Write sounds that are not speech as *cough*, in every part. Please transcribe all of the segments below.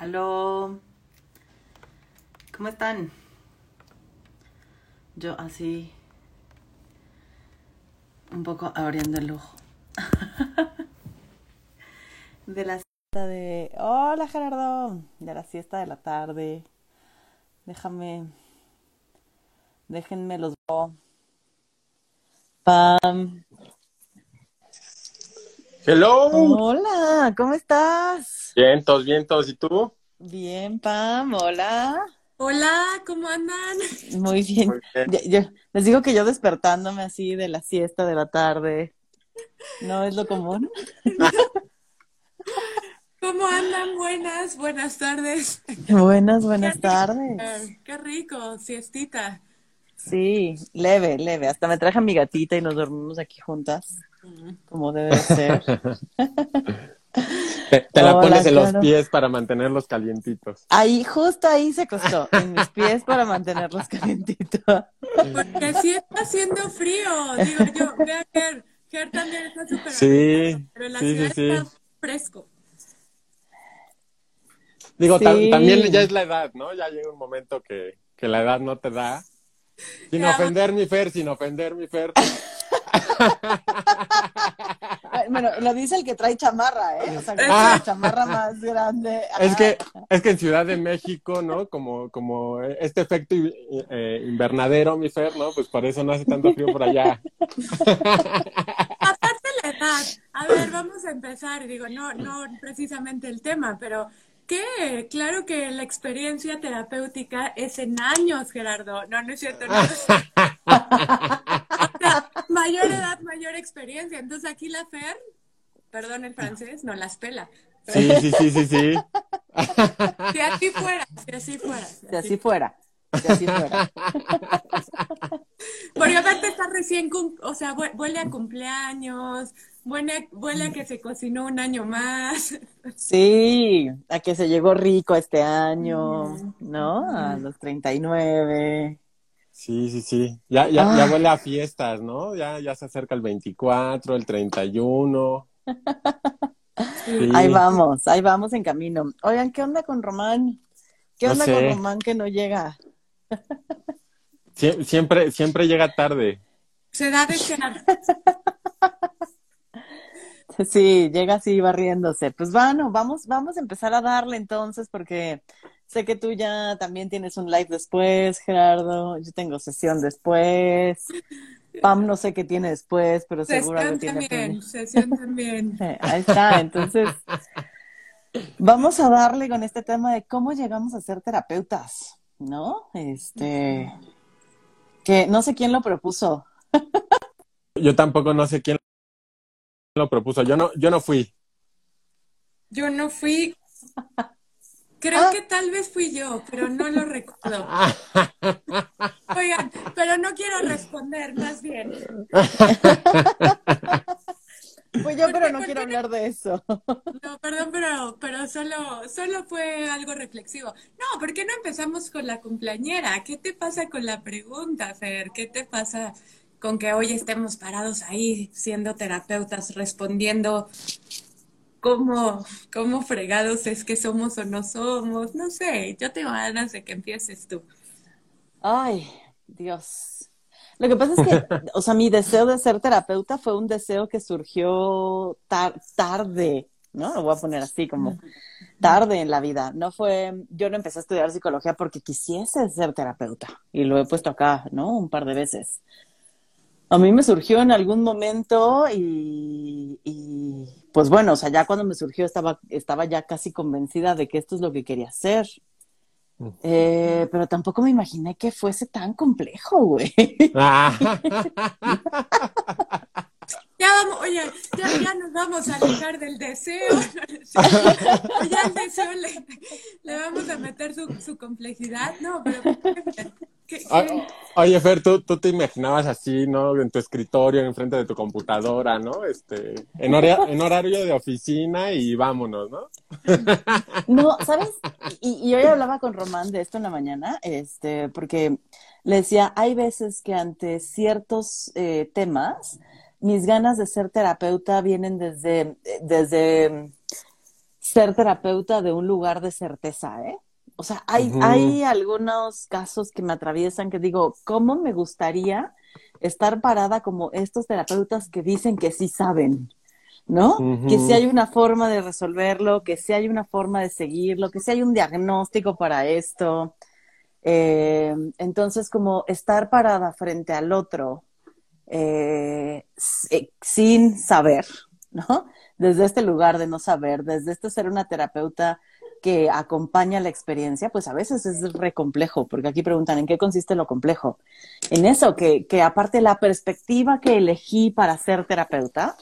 Aló. ¿Cómo están? Yo así, un poco abriendo el ojo. *laughs* de la siesta de... Hola Gerardo. De la siesta de la tarde. Déjame... Déjenme los... Pam. Hello. Hola, ¿cómo estás? Vientos, vientos. ¿Y tú? Bien, Pam. Hola. Hola, ¿cómo andan? Muy bien. Muy bien. Yo- yo- les digo que yo despertándome así de la siesta de la tarde. ¿No es lo común? ¿Cómo andan? Buenas, buenas tardes. Buenas, buenas Qué tardes. rico, Qué rico, siestita. Sí, leve, leve. Hasta me traje a mi gatita y nos dormimos aquí juntas, como debe de ser. *laughs* Te, te la Hola, pones en los pies para mantenerlos calientitos. Ahí, justo ahí se acostó, en mis pies para mantenerlos *laughs* calientitos. Porque sí está haciendo frío, digo yo. Vea, Ger, Ger también está súper Sí, pero en la sí, sí, ciudad sí. está fresco. Digo, también ya es la edad, ¿no? Ya llega un momento que, que la edad no te da. Sin ofender mi Fer, sin ofender mi Fer. Bueno, lo dice el que trae chamarra, ¿eh? O sea, que Ah. la chamarra más grande. Es que, es que en Ciudad de México, ¿no? Como, como este efecto eh, invernadero, mi Fer, ¿no? Pues por eso no hace tanto frío por allá. Aparte la edad. A ver, vamos a empezar. Digo, no, no precisamente el tema, pero ¿qué? Claro que la experiencia terapéutica es en años, Gerardo. No, no es cierto. No. O *laughs* sea, mayor edad, mayor experiencia. Entonces aquí la Fer, perdón el francés, no las pela. Sí, sí, sí, sí, sí. *laughs* Si así fuera, si así fuera. si Si así así fuera, si así fuera. *laughs* Porque aparte está recién, o sea, huele a cumpleaños, huele, huele a que se cocinó un año más. *laughs* Sí, a que se llegó rico este año, ¿no? A los 39. Sí, sí, sí. Ya, ya, ya Ah. huele a fiestas, ¿no? Ya, ya se acerca el 24, el 31. *laughs* Sí. Ahí vamos, ahí vamos en camino. Oigan, ¿qué onda con Román? ¿Qué No onda sé. con Román que no llega? Sie- siempre, siempre llega tarde. Se da de cenar. *laughs* *laughs* Sí, llega así barriéndose. Pues bueno, vamos, vamos a empezar a darle entonces, porque sé que tú ya también tienes un live después, Gerardo. Yo tengo sesión después. Pam no sé qué tiene después, pero seguro algo Sesión tiene. también, sesión también. *laughs* Eh, Ahí está, entonces vamos a darle con este tema de cómo llegamos a ser terapeutas, ¿no? Este, que no sé quién lo propuso. Yo tampoco no sé quién lo propuso. Yo no, yo no fui. Yo no fui, creo que tal vez fui yo, pero no lo recuerdo. *laughs* Oigan, pero no quiero responder, más bien. Pues yo, ¿Por pero no ¿Por quiero hablar de eso. No, perdón, pero, pero solo, solo fue algo reflexivo. No, ¿por qué no empezamos con la cumpleañera? ¿Qué te pasa con la pregunta, Fer? ¿Qué te pasa con que hoy estemos parados ahí siendo terapeutas, respondiendo cómo, cómo fregados es que somos o no somos? No sé, yo tengo ganas de que empieces tú. Ay, Dios. Lo que pasa es que, *laughs* o sea, mi deseo de ser terapeuta fue un deseo que surgió tar- tarde, ¿no? Lo voy a poner así, como tarde en la vida. No fue, yo no empecé a estudiar psicología porque quisiese ser terapeuta y lo he puesto acá, ¿no? Un par de veces. A mí me surgió en algún momento y, y, pues bueno, o sea, ya cuando me surgió estaba, estaba ya casi convencida de que esto es lo que quería hacer. Eh, pero tampoco me imaginé que fuese tan complejo, güey. *laughs* Ya vamos, oye, ya, ya nos vamos a alejar del deseo. *laughs* Ya al deseo le, le vamos a meter su, su complejidad. No, pero ¿qué- qué- O- Oye, Fer, ¿tú, tú te imaginabas así, ¿no? En tu escritorio, enfrente de tu computadora, ¿no? Este, en, hora- en horario de oficina y vámonos, ¿no? No, ¿sabes? Y, y hoy hablaba con Román de esto en la mañana, este, porque le decía, hay veces que ante ciertos eh, temas, mis ganas de ser terapeuta vienen desde, desde ser terapeuta de un lugar de certeza, ¿eh? O sea, hay, hay algunos casos que me atraviesan que digo, ¿cómo me gustaría estar parada como estos terapeutas que dicen que sí saben? ¿no? Que si hay una forma de resolverlo, que si hay una forma de seguirlo, que si hay un diagnóstico para esto. Eh, entonces, como estar parada frente al otro eh, eh, sin saber, ¿no? Desde este lugar de no saber, desde este ser una terapeuta que acompaña la experiencia, pues a veces es re complejo, porque aquí preguntan en qué consiste lo complejo. En eso, que, que aparte la perspectiva que elegí para ser terapeuta,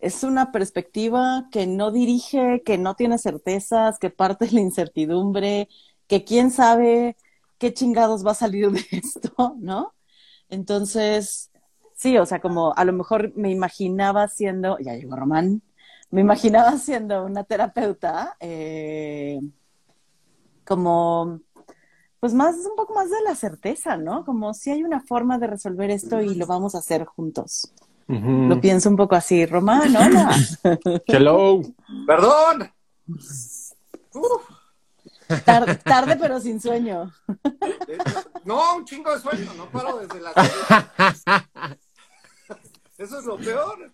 es una perspectiva que no dirige, que no tiene certezas, que parte de la incertidumbre, que quién sabe qué chingados va a salir de *laughs* esto, ¿no? Entonces, sí, o sea, como a lo mejor me imaginaba siendo, ya llegó Román, me imaginaba siendo una terapeuta, eh, como, pues más, un poco más de la certeza, ¿no? Como si hay una forma de resolver esto y lo vamos a hacer juntos. Lo pienso un poco así. Román, hola. *laughs* Hello. Perdón. tarde, pero sin sueño. No, un chingo de sueño, no paro desde la *laughs* Eso es lo peor.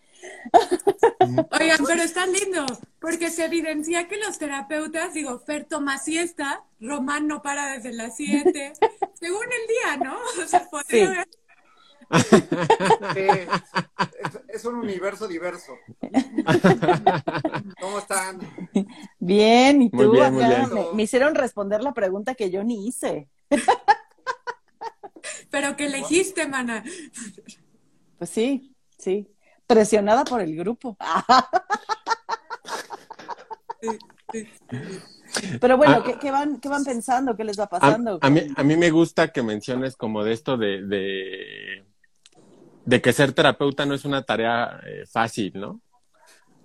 *laughs* Oigan, pero está lindo, porque se evidencia que los terapeutas, digo, Fer toma siesta, Román no para desde las 7, *laughs* según el día, ¿no? *laughs* O sea, podría es, un universo diverso. ¿Cómo están? Bien, ¿y tú acá? Me, hicieron responder la pregunta que yo ni hice. Pero que elegiste, mana. Pues sí, sí. Presionada por el grupo. Pero bueno, ah. ¿qué, van, ¿qué van pensando? ¿Qué les va pasando? A, mí, a mí me gusta que menciones como de esto de de que ser terapeuta no es una tarea eh, fácil, ¿no?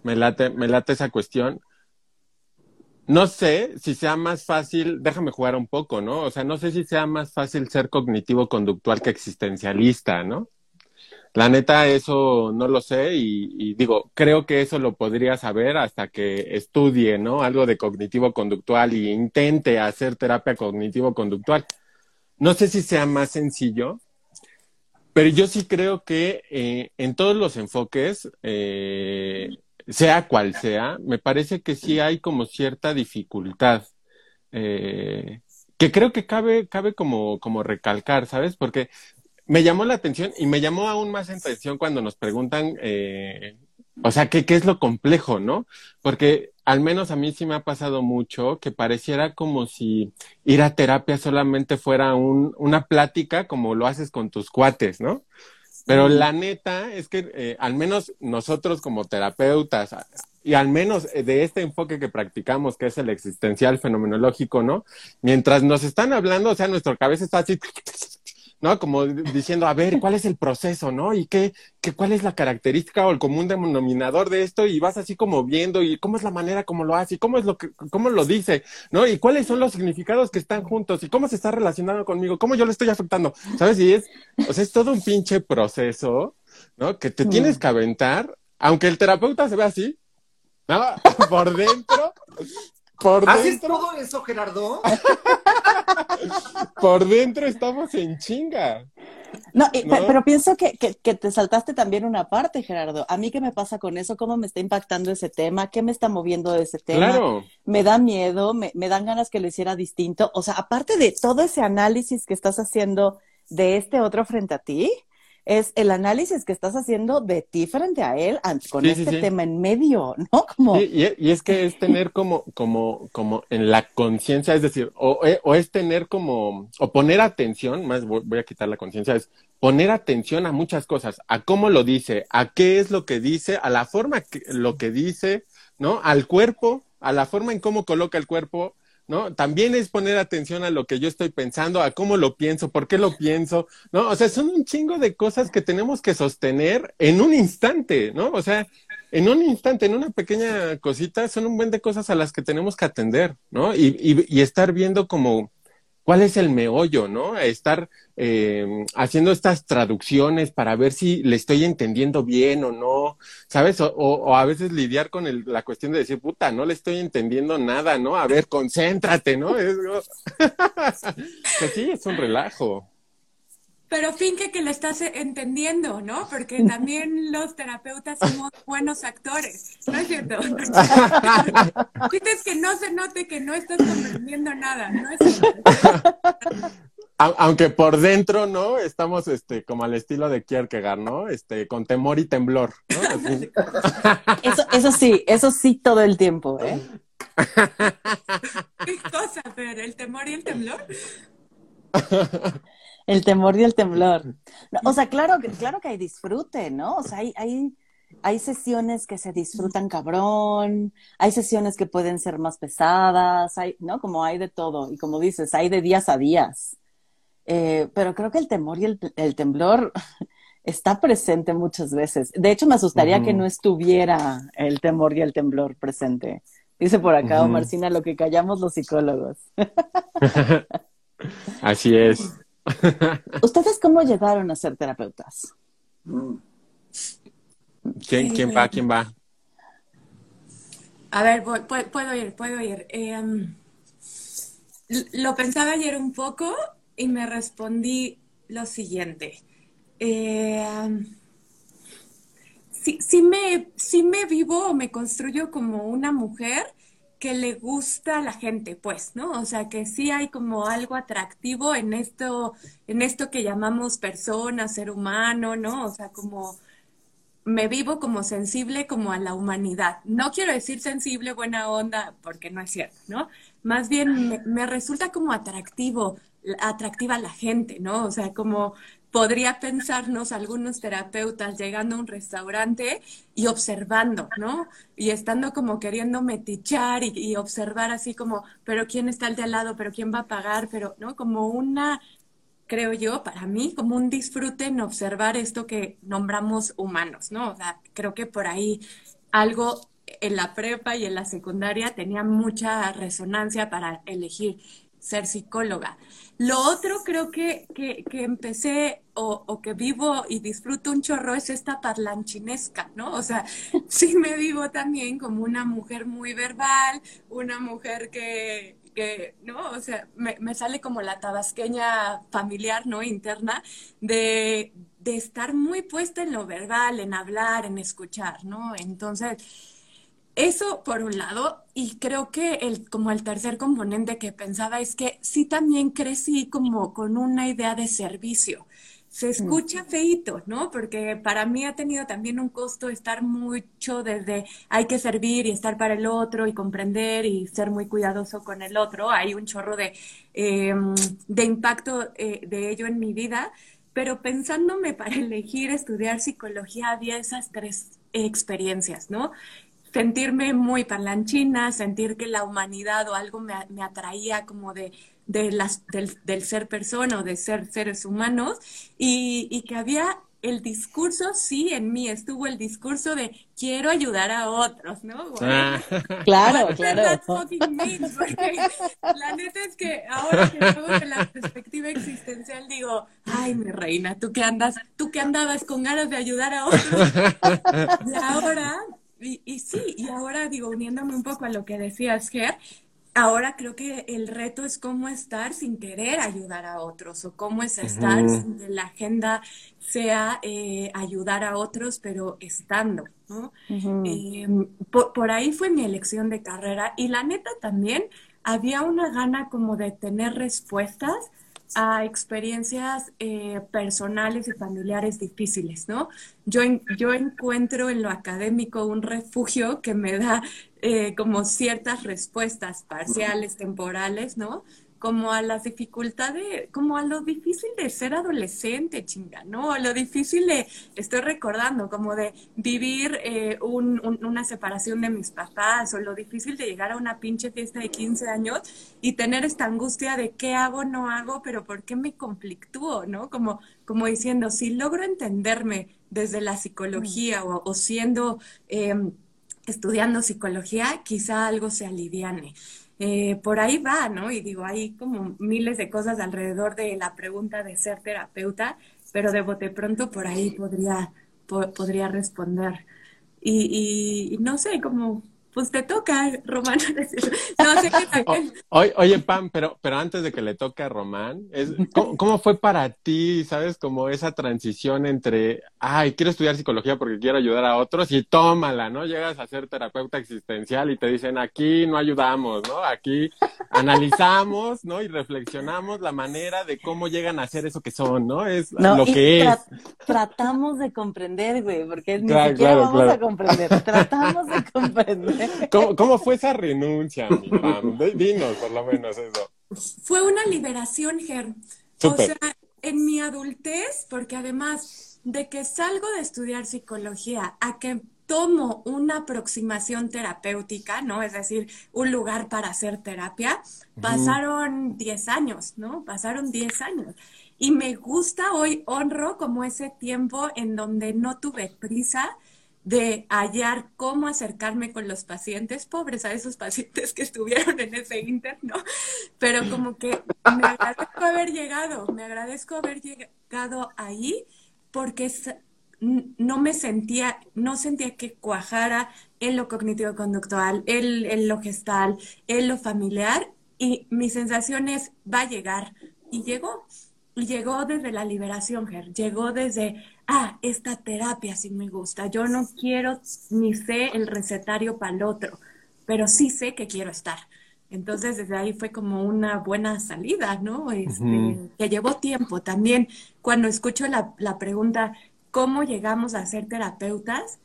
Me late, me late esa cuestión. No sé si sea más fácil, déjame jugar un poco, ¿no? O sea, no sé si sea más fácil ser cognitivo-conductual que existencialista, ¿no? La neta, eso no lo sé y, digo, creo que eso lo podría saber hasta que estudie, ¿no? Algo de cognitivo-conductual y intente hacer terapia cognitivo-conductual. No sé si sea más sencillo, pero yo sí creo que eh, en todos los enfoques, eh, sea cual sea, me parece que sí hay como cierta dificultad. Eh, que creo que cabe, cabe como, como recalcar, ¿sabes? Porque me llamó la atención y me llamó aún más atención cuando nos preguntan, eh, o sea, ¿qué, ¿qué es lo complejo, no? Porque al menos a mí sí me ha pasado mucho que pareciera como si ir a terapia solamente fuera un, una plática como lo haces con tus cuates, ¿no? Pero la neta es que eh, al menos nosotros como terapeutas y al menos de este enfoque que practicamos, que es el existencial fenomenológico, ¿no? Mientras nos están hablando, o sea, nuestra cabeza está así ¿no? Como diciendo, a ver, ¿cuál es el proceso, no? ¿Y qué, qué, cuál es la característica o el común denominador de esto? Y vas así como viendo, y cómo es la manera como lo hace, y cómo es lo que, cómo lo dice, ¿no? Y cuáles son los significados que están juntos, y cómo se está relacionando conmigo, cómo yo le estoy afectando, ¿sabes? Y es, o sea, es todo un pinche proceso, ¿no? Que te tienes mm. que aventar, aunque el terapeuta se ve así, ¿no? *laughs* Por dentro, por ¿Haces todo eso, Gerardo? *laughs* Por dentro estamos en chinga. No, pero pienso que, que, te saltaste también una parte, Gerardo. A mí qué me pasa con eso, cómo me está impactando ese tema, qué me está moviendo de ese tema. Claro. Me da miedo, me, me dan ganas que lo hiciera distinto. O sea, aparte de todo ese análisis que estás haciendo de este otro frente a ti, es el análisis que estás haciendo de ti frente a él con este tema en medio, ¿no? Como... y, es que es tener como, como, como en la conciencia, es decir, o, eh, o, es tener como, o poner atención, más voy, a quitar la conciencia, es poner atención a muchas cosas, a cómo lo dice, a qué es lo que dice, a la forma que lo que dice, ¿no? Al cuerpo, a la forma en cómo coloca el cuerpo, ¿no? También es poner atención a lo que yo estoy pensando, a cómo lo pienso, por qué lo pienso, ¿no? O sea, son un chingo de cosas que tenemos que sostener en un instante, ¿no? O sea, en un instante, en una pequeña cosita, son un buen de cosas a las que tenemos que atender, ¿no? Y, y, y estar viendo como cuál es el meollo, ¿no? Estar eh, haciendo estas traducciones para ver si le estoy entendiendo bien o no, ¿sabes? O, o a veces lidiar con el, la cuestión de decir, puta, no le estoy entendiendo nada, ¿no? A ver, concéntrate, ¿no? Es, pues *laughs* sí, es un relajo. Pero finge que le estás entendiendo, ¿no? Porque también los terapeutas somos buenos actores, ¿no es cierto? *laughs* Dices que no se note que no estás comprendiendo nada, ¿no es cierto? Aunque por dentro, ¿no? Estamos este, como al estilo de Kierkegaard, ¿no? Este, con temor y temblor, ¿no? *laughs* Eso, eso sí, eso sí todo el tiempo, ¿eh? ¿Qué cosa, Fer? ¿El temor y el temblor? *laughs* El temor y el temblor. *laughs* O sea, claro, claro que hay disfrute, ¿no? O sea, hay, hay, hay sesiones que se disfrutan cabrón, hay sesiones que pueden ser más pesadas, hay, ¿no? Como hay de todo. Y como dices, hay de días a días. Eh, pero creo que el temor y el, el, temblor *laughs* está presente muchas veces. De hecho, me asustaría uh -huh. que no estuviera el temor y el temblor presente. Dice por acá, uh -huh. Marcina, lo que callamos los psicólogos. *laughs* Así es. *laughs* ¿Ustedes cómo llegaron a ser terapeutas? ¿Quién, quién va? ¿Quién va? A ver, voy, puedo ir, puedo ir. Eh, lo pensaba ayer un poco y me respondí lo siguiente. Eh, si, si, me, si me vivo o me construyo como una mujer que le gusta a la gente, pues, ¿no? O sea, que sí hay como algo atractivo en esto, en esto que llamamos persona, ser humano, ¿no? O sea, como me vivo como sensible como a la humanidad. No quiero decir sensible, buena onda, porque no es cierto, ¿no? Más bien me, resulta como atractivo, atractiva la gente, ¿no? O sea, como podría pensarnos algunos terapeutas llegando a un restaurante y observando, ¿no? Y estando como queriendo metichar y, observar así como, pero quién está al de al lado, pero quién va a pagar, pero, ¿no? Como una, creo yo, para mí, como un disfrute en observar esto que nombramos humanos, ¿no? O sea, creo que por ahí algo en la prepa y en la secundaria tenía mucha resonancia para elegir ser psicóloga. Lo otro creo que, que, que empecé o, que vivo y disfruto un chorro es esta parlanchinesca, ¿no? O sea, *laughs* sí me vivo también como una mujer muy verbal, una mujer que, que ¿no? O sea, me, me, sale como la tabasqueña familiar, ¿no? Interna, de, de estar muy puesta en lo verbal, en hablar, en escuchar, ¿no? Entonces, eso por un lado, y creo que el, como el tercer componente que pensaba es que sí también crecí como con una idea de servicio. Se escucha feito, ¿no? Porque para mí ha tenido también un costo estar mucho desde hay que servir y estar para el otro y comprender y ser muy cuidadoso con el otro. Hay un chorro de, eh, de impacto eh, de ello en mi vida, pero pensándome para *laughs* elegir estudiar psicología había esas tres experiencias, ¿no? Sentirme muy parlanchina, sentir que la humanidad o algo me, me atraía como de, de las, del, del, ser persona o de ser seres humanos y, y, que había el discurso, sí, en mí estuvo el discurso de quiero ayudar a otros, ¿no? Ah. *laughs* Claro, claro. Means, la neta es que ahora que luego de la perspectiva existencial digo, ay, mi reina, tú que andas, tú que andabas con ganas de ayudar a otros. Y ahora y, y, sí, y ahora digo, uniéndome un poco a lo que decías, Ger, ahora creo que el reto es cómo estar sin querer ayudar a otros o cómo es estar uh -huh. sin que la agenda sea eh, ayudar a otros, pero estando, ¿no? Uh -huh. eh, por, por ahí fue mi elección de carrera y la neta también había una gana como de tener respuestas a experiencias eh, personales y familiares difíciles, ¿no? Yo, yo encuentro en lo académico un refugio que me da eh, como ciertas respuestas parciales, temporales, ¿no? Como a las dificultades, como a lo difícil de ser adolescente, chinga, ¿no? A lo difícil de, estoy recordando, como de vivir eh, un, un, una separación de mis papás, o lo difícil de llegar a una pinche fiesta de 15 años y tener esta angustia de qué hago, no hago, pero por qué me conflictúo, ¿no? Como, como diciendo, si logro entenderme desde la psicología o, siendo... Eh, estudiando psicología, quizá algo se aliviane. Eh, por ahí va, ¿no? Y digo, hay como miles de cosas alrededor de la pregunta de ser terapeuta, pero de bote pronto por ahí podría, podría responder. Y, y, no sé, como pues te toca, Román. *laughs* No sé qué oye, oye, Pam, pero, pero antes de que le toque a Román, es, ¿cómo, fue para ti, sabes, como esa transición entre, ay, quiero estudiar psicología porque quiero ayudar a otros y tómala, ¿no? Llegas a ser terapeuta existencial y te dicen, aquí no ayudamos, ¿no? Aquí analizamos, ¿no? Y reflexionamos la manera de cómo llegan a ser eso que son, ¿no? Es lo que es. Tratamos de comprender, güey, porque ni siquiera vamos a comprender. Tratamos de *laughs* comprender. ¿Cómo, fue esa renuncia, mi? Dinos, por lo menos eso. Fue una liberación, Ger. O sea, en mi adultez, porque además de que salgo de estudiar psicología a que tomo una aproximación terapéutica, ¿no? Es decir, un lugar para hacer terapia, pasaron 10 años, ¿no? Pasaron 10 años. Y me gusta hoy, honro como ese tiempo en donde no tuve prisa, de hallar cómo acercarme con los pacientes, pobres a esos pacientes que estuvieron en ese inter, ¿no? Pero como que me agradezco haber llegado, me agradezco haber llegado ahí porque no me sentía, no sentía que cuajara en lo cognitivo-conductual, en, en lo gestal, en lo familiar y mi sensación es, va a llegar. Y llegó, y llegó desde la liberación, Ger, llegó desde ah, esta terapia sí me gusta, yo no quiero ni sé el recetario para el otro, pero sí sé que quiero estar. Entonces, desde ahí fue como una buena salida, ¿no? Este, Que llevó tiempo también. Cuando escucho la, la pregunta, ¿cómo llegamos a ser terapeutas?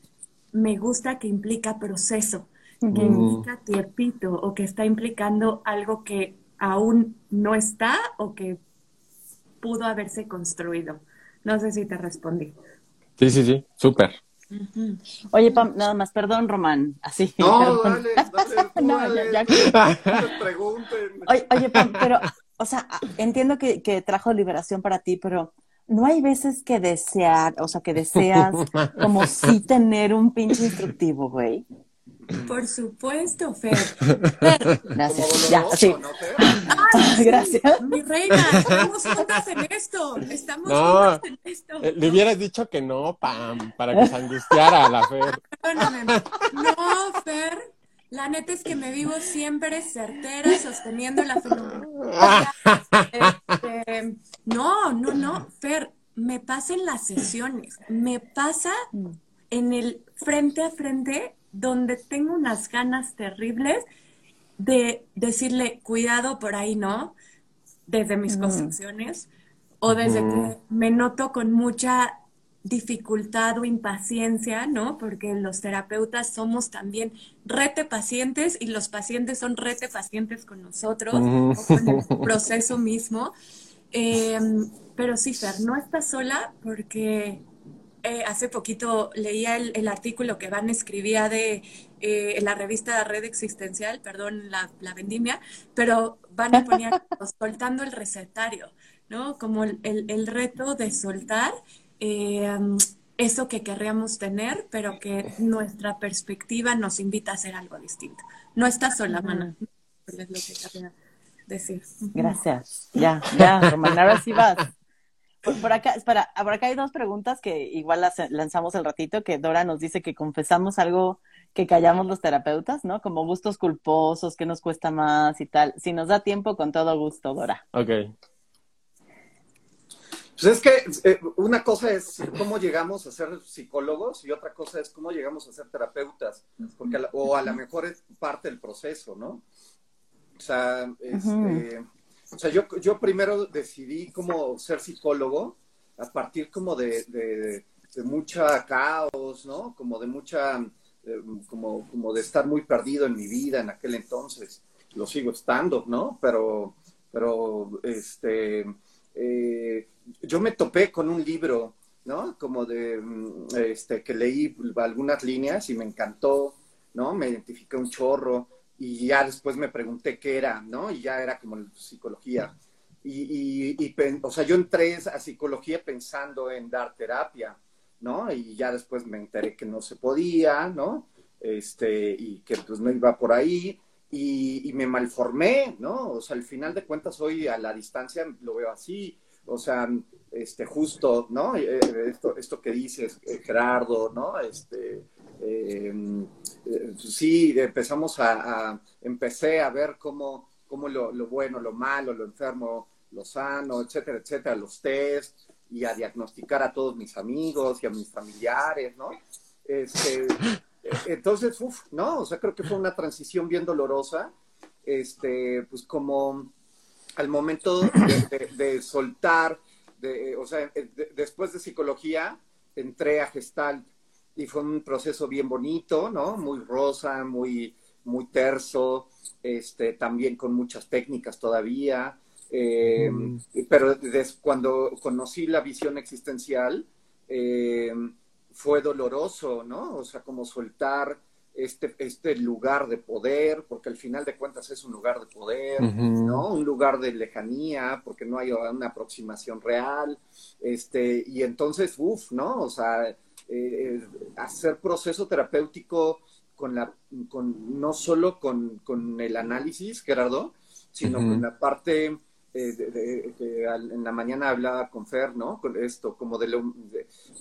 Me gusta que implica proceso, que implica tiempito o que está implicando algo que aún no está o que pudo haberse construido. No sé si te respondí. Sí, sí, sí, súper. Oye, Pam, nada más, perdón, Román, así. *laughs* No, dale, *laughs* dale, no, ya, ya, pregunten. Oye, oye, Pam, pero, o sea, entiendo que, que trajo liberación para ti, pero no hay veces que desear, o sea, que deseas como sí tener un pinche instructivo, güey. Por supuesto, Fer. *laughs* Gracias. Ya, sí. *laughs* Gracias. Mi reina, estamos juntas en esto. Estamos juntas en esto. Eh, le hubieras dicho que no, Pam, para que se angustiara la Fer. No, Fer. La neta es que me vivo siempre certera, sosteniendo la este, no, no, no, Fer, me pasa en las sesiones, me pasa en el frente a frente donde tengo unas ganas terribles de decirle, cuidado por ahí, ¿no? Desde mis construcciones, o desde que me noto con mucha dificultad o impaciencia, ¿no? Porque los terapeutas somos también rete pacientes y los pacientes son rete pacientes con nosotros, con el proceso mismo. Em, pero sí, Fer, no estás sola porque eh, hace poquito leía el, artículo que Van escribía de eh, en la revista Red Existencial, perdón la, vendimia, pero Van ponía *laughs* soltando el recetario, ¿no? Como el, reto de soltar eh, eso que querríamos tener, pero que nuestra perspectiva nos invita a hacer algo distinto. No estás sola, mana. Es lo que quería decir. Gracias. Ya, ya, Román, ahora sí vas. Por, acá, espera, por acá hay dos preguntas que igual las lanzamos el ratito, que Dora nos dice que confesamos algo que callamos los terapeutas, ¿no? Como gustos culposos, que nos cuesta más y tal. Si nos da tiempo, con todo gusto, Dora. Ok. Pues es que eh, una cosa es cómo llegamos a ser psicólogos y otra cosa es cómo llegamos a ser terapeutas, porque o a lo mejor es parte del proceso, ¿no? O sea, este, o sea, yo, yo primero decidí como ser psicólogo a partir como de, de, mucha caos, ¿no? Como de mucha, eh, como, como de estar muy perdido en mi vida en aquel entonces. Lo sigo estando, ¿no? Pero, pero, este, eh, yo me topé con un libro, ¿no? Como de, mm, este, que leí algunas líneas y me encantó, ¿no? Me identifiqué un chorro y ya después me pregunté qué era, ¿no? Y ya era como psicología. Y, y, o sea, yo entré a psicología pensando en dar terapia, ¿no? Y ya después me enteré que no se podía, ¿no? Este, y que pues no iba por ahí. y, me malformé, ¿no? O sea, al final de cuentas hoy a la distancia lo veo así, o sea, este, justo, ¿no? Eh, esto, esto que dices, eh, Gerardo, ¿no? Este, em, sí, empezamos a, empecé a ver cómo, cómo lo, bueno, lo malo, lo enfermo, lo sano, etcétera, etcétera, los test y a diagnosticar a todos mis amigos y a mis familiares, ¿no? Este, entonces, uff, ¿no? O sea, creo que fue una transición bien dolorosa, este, pues como al momento de, soltar, o sea, después de psicología, entré a Gestalt y fue un proceso bien bonito, ¿no? Muy rosa, muy, muy terso, este, también con muchas técnicas todavía. Eh, pero cuando conocí la visión existencial, eh, fue doloroso, ¿no? O sea, como soltar este, este lugar de poder, porque al final de cuentas es un lugar de poder, ¿no? Un lugar de lejanía, porque no hay una aproximación real, este, y entonces, uff, ¿no? O sea, eh, hacer proceso terapéutico con la, con, no solo con, con el análisis, Gerardo, sino con la parte eh, de, en la mañana hablaba con Fer, ¿no? Con esto, como de,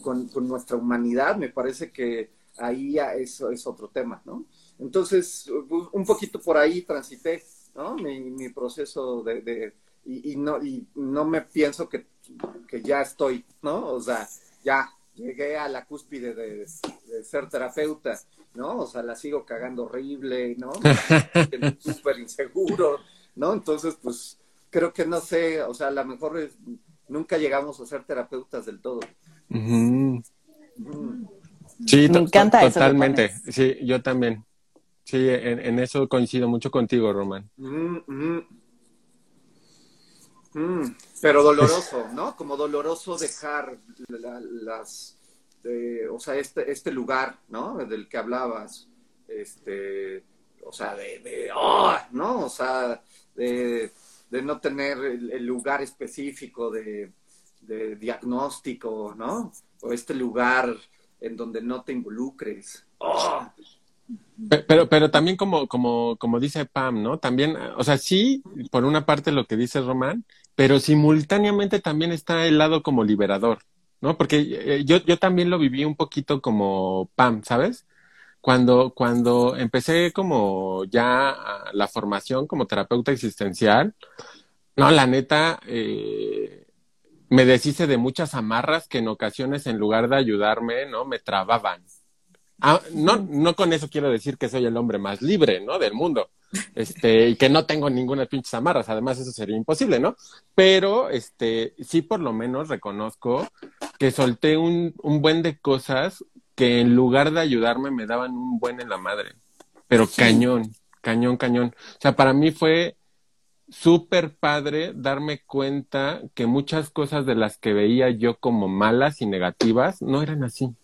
con, nuestra humanidad, me parece que ahí eso es otro tema, ¿no? Entonces, un poquito por ahí transité, ¿no? Mi, proceso de, y, no, y no me pienso que, que, ya estoy, ¿no? O sea, ya llegué a la cúspide de, ser terapeuta, ¿no? O sea, la sigo cagando horrible, ¿no? *laughs* Súper inseguro, ¿no? Entonces, pues, creo que no sé, o sea, a lo mejor nunca llegamos a ser terapeutas del todo. Sí, me encanta totalmente. sí, yo también. Sí, en, eso coincido mucho contigo, Román. Pero doloroso, ¿no? Como doloroso dejar las, o sea, este, este lugar, ¿no? Del que hablabas, este, o sea, de, de oh, ¿no? O sea, de de no tener el, lugar específico de, diagnóstico, ¿no? O este lugar en donde no te involucres. ¡Oh! Pero, pero también como, como, como dice Pam, ¿no? También, o sea, sí, por una parte lo que dice Román, pero simultáneamente también está el lado como liberador, ¿no? Porque eh, yo, yo también lo viví un poquito como Pam, ¿sabes? Cuando, cuando empecé como ya la formación como terapeuta existencial, no, la neta, eh, me deshice de muchas amarras que en ocasiones en lugar de ayudarme, ¿no? Me trababan. Ah, no, no con eso quiero decir que soy el hombre más libre, ¿no? Del mundo. Este, y que no tengo ninguna pinches amarras. Además, eso sería imposible, ¿no? Pero, este, sí por lo menos reconozco que solté un, un buen de cosas que en lugar de ayudarme me daban un buen en la madre. Pero cañón, cañón, cañón. O sea, para mí fue súper padre darme cuenta que muchas cosas de las que veía yo como malas y negativas no eran así.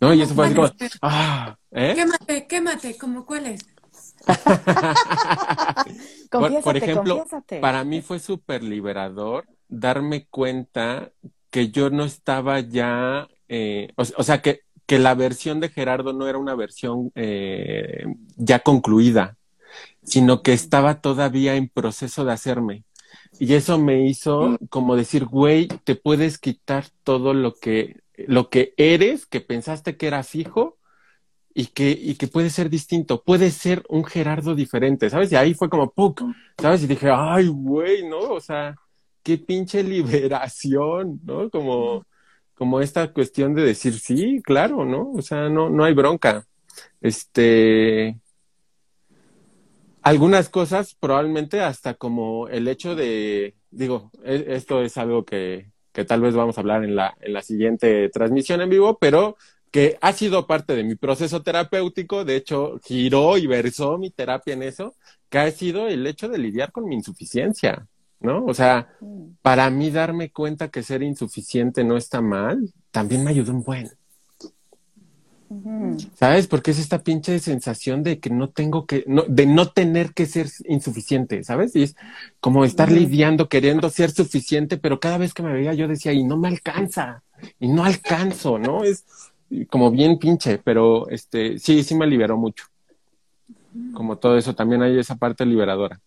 ¿No? Y eso fue así como, ah, ¿eh? Quémate, quémate, ¿como cuáles? *laughs* por, por, ejemplo, para mí fue súper liberador darme cuenta que yo no estaba ya eh, o, sea, que, que, la versión de Gerardo no era una versión eh, ya concluida, sino que estaba todavía en proceso de hacerme. Y eso me hizo mm. como decir, güey, te puedes quitar todo lo que, lo que eres, que pensaste que era fijo, y que, y que puede ser distinto, puede ser un Gerardo diferente, ¿sabes? Y ahí fue como, ¡puc! ¿sabes? Y dije, ay, güey, ¿no? O sea, qué pinche liberación, ¿no? Como, como esta cuestión de decir sí, claro, ¿no? O sea, no, no hay bronca. Este, algunas cosas probablemente hasta como el hecho de, digo, e, esto es algo que, que tal vez vamos a hablar en la, en la siguiente transmisión en vivo, pero que ha sido parte de mi proceso terapéutico, de hecho, giró y versó mi terapia en eso, que ha sido el hecho de lidiar con mi insuficiencia. ¿no? O sea, para mí darme cuenta que ser insuficiente no está mal, también me ayudó un buen. ¿Sabes? Porque es esta pinche sensación de que no tengo que, no, de no tener que ser insuficiente, ¿sabes? Y es como estar lidiando, queriendo ser suficiente, pero cada vez que me veía yo decía, y no me alcanza, y no alcanzo, ¿no? Es como bien pinche, pero este, sí, sí me liberó mucho. como todo eso, también hay esa parte liberadora.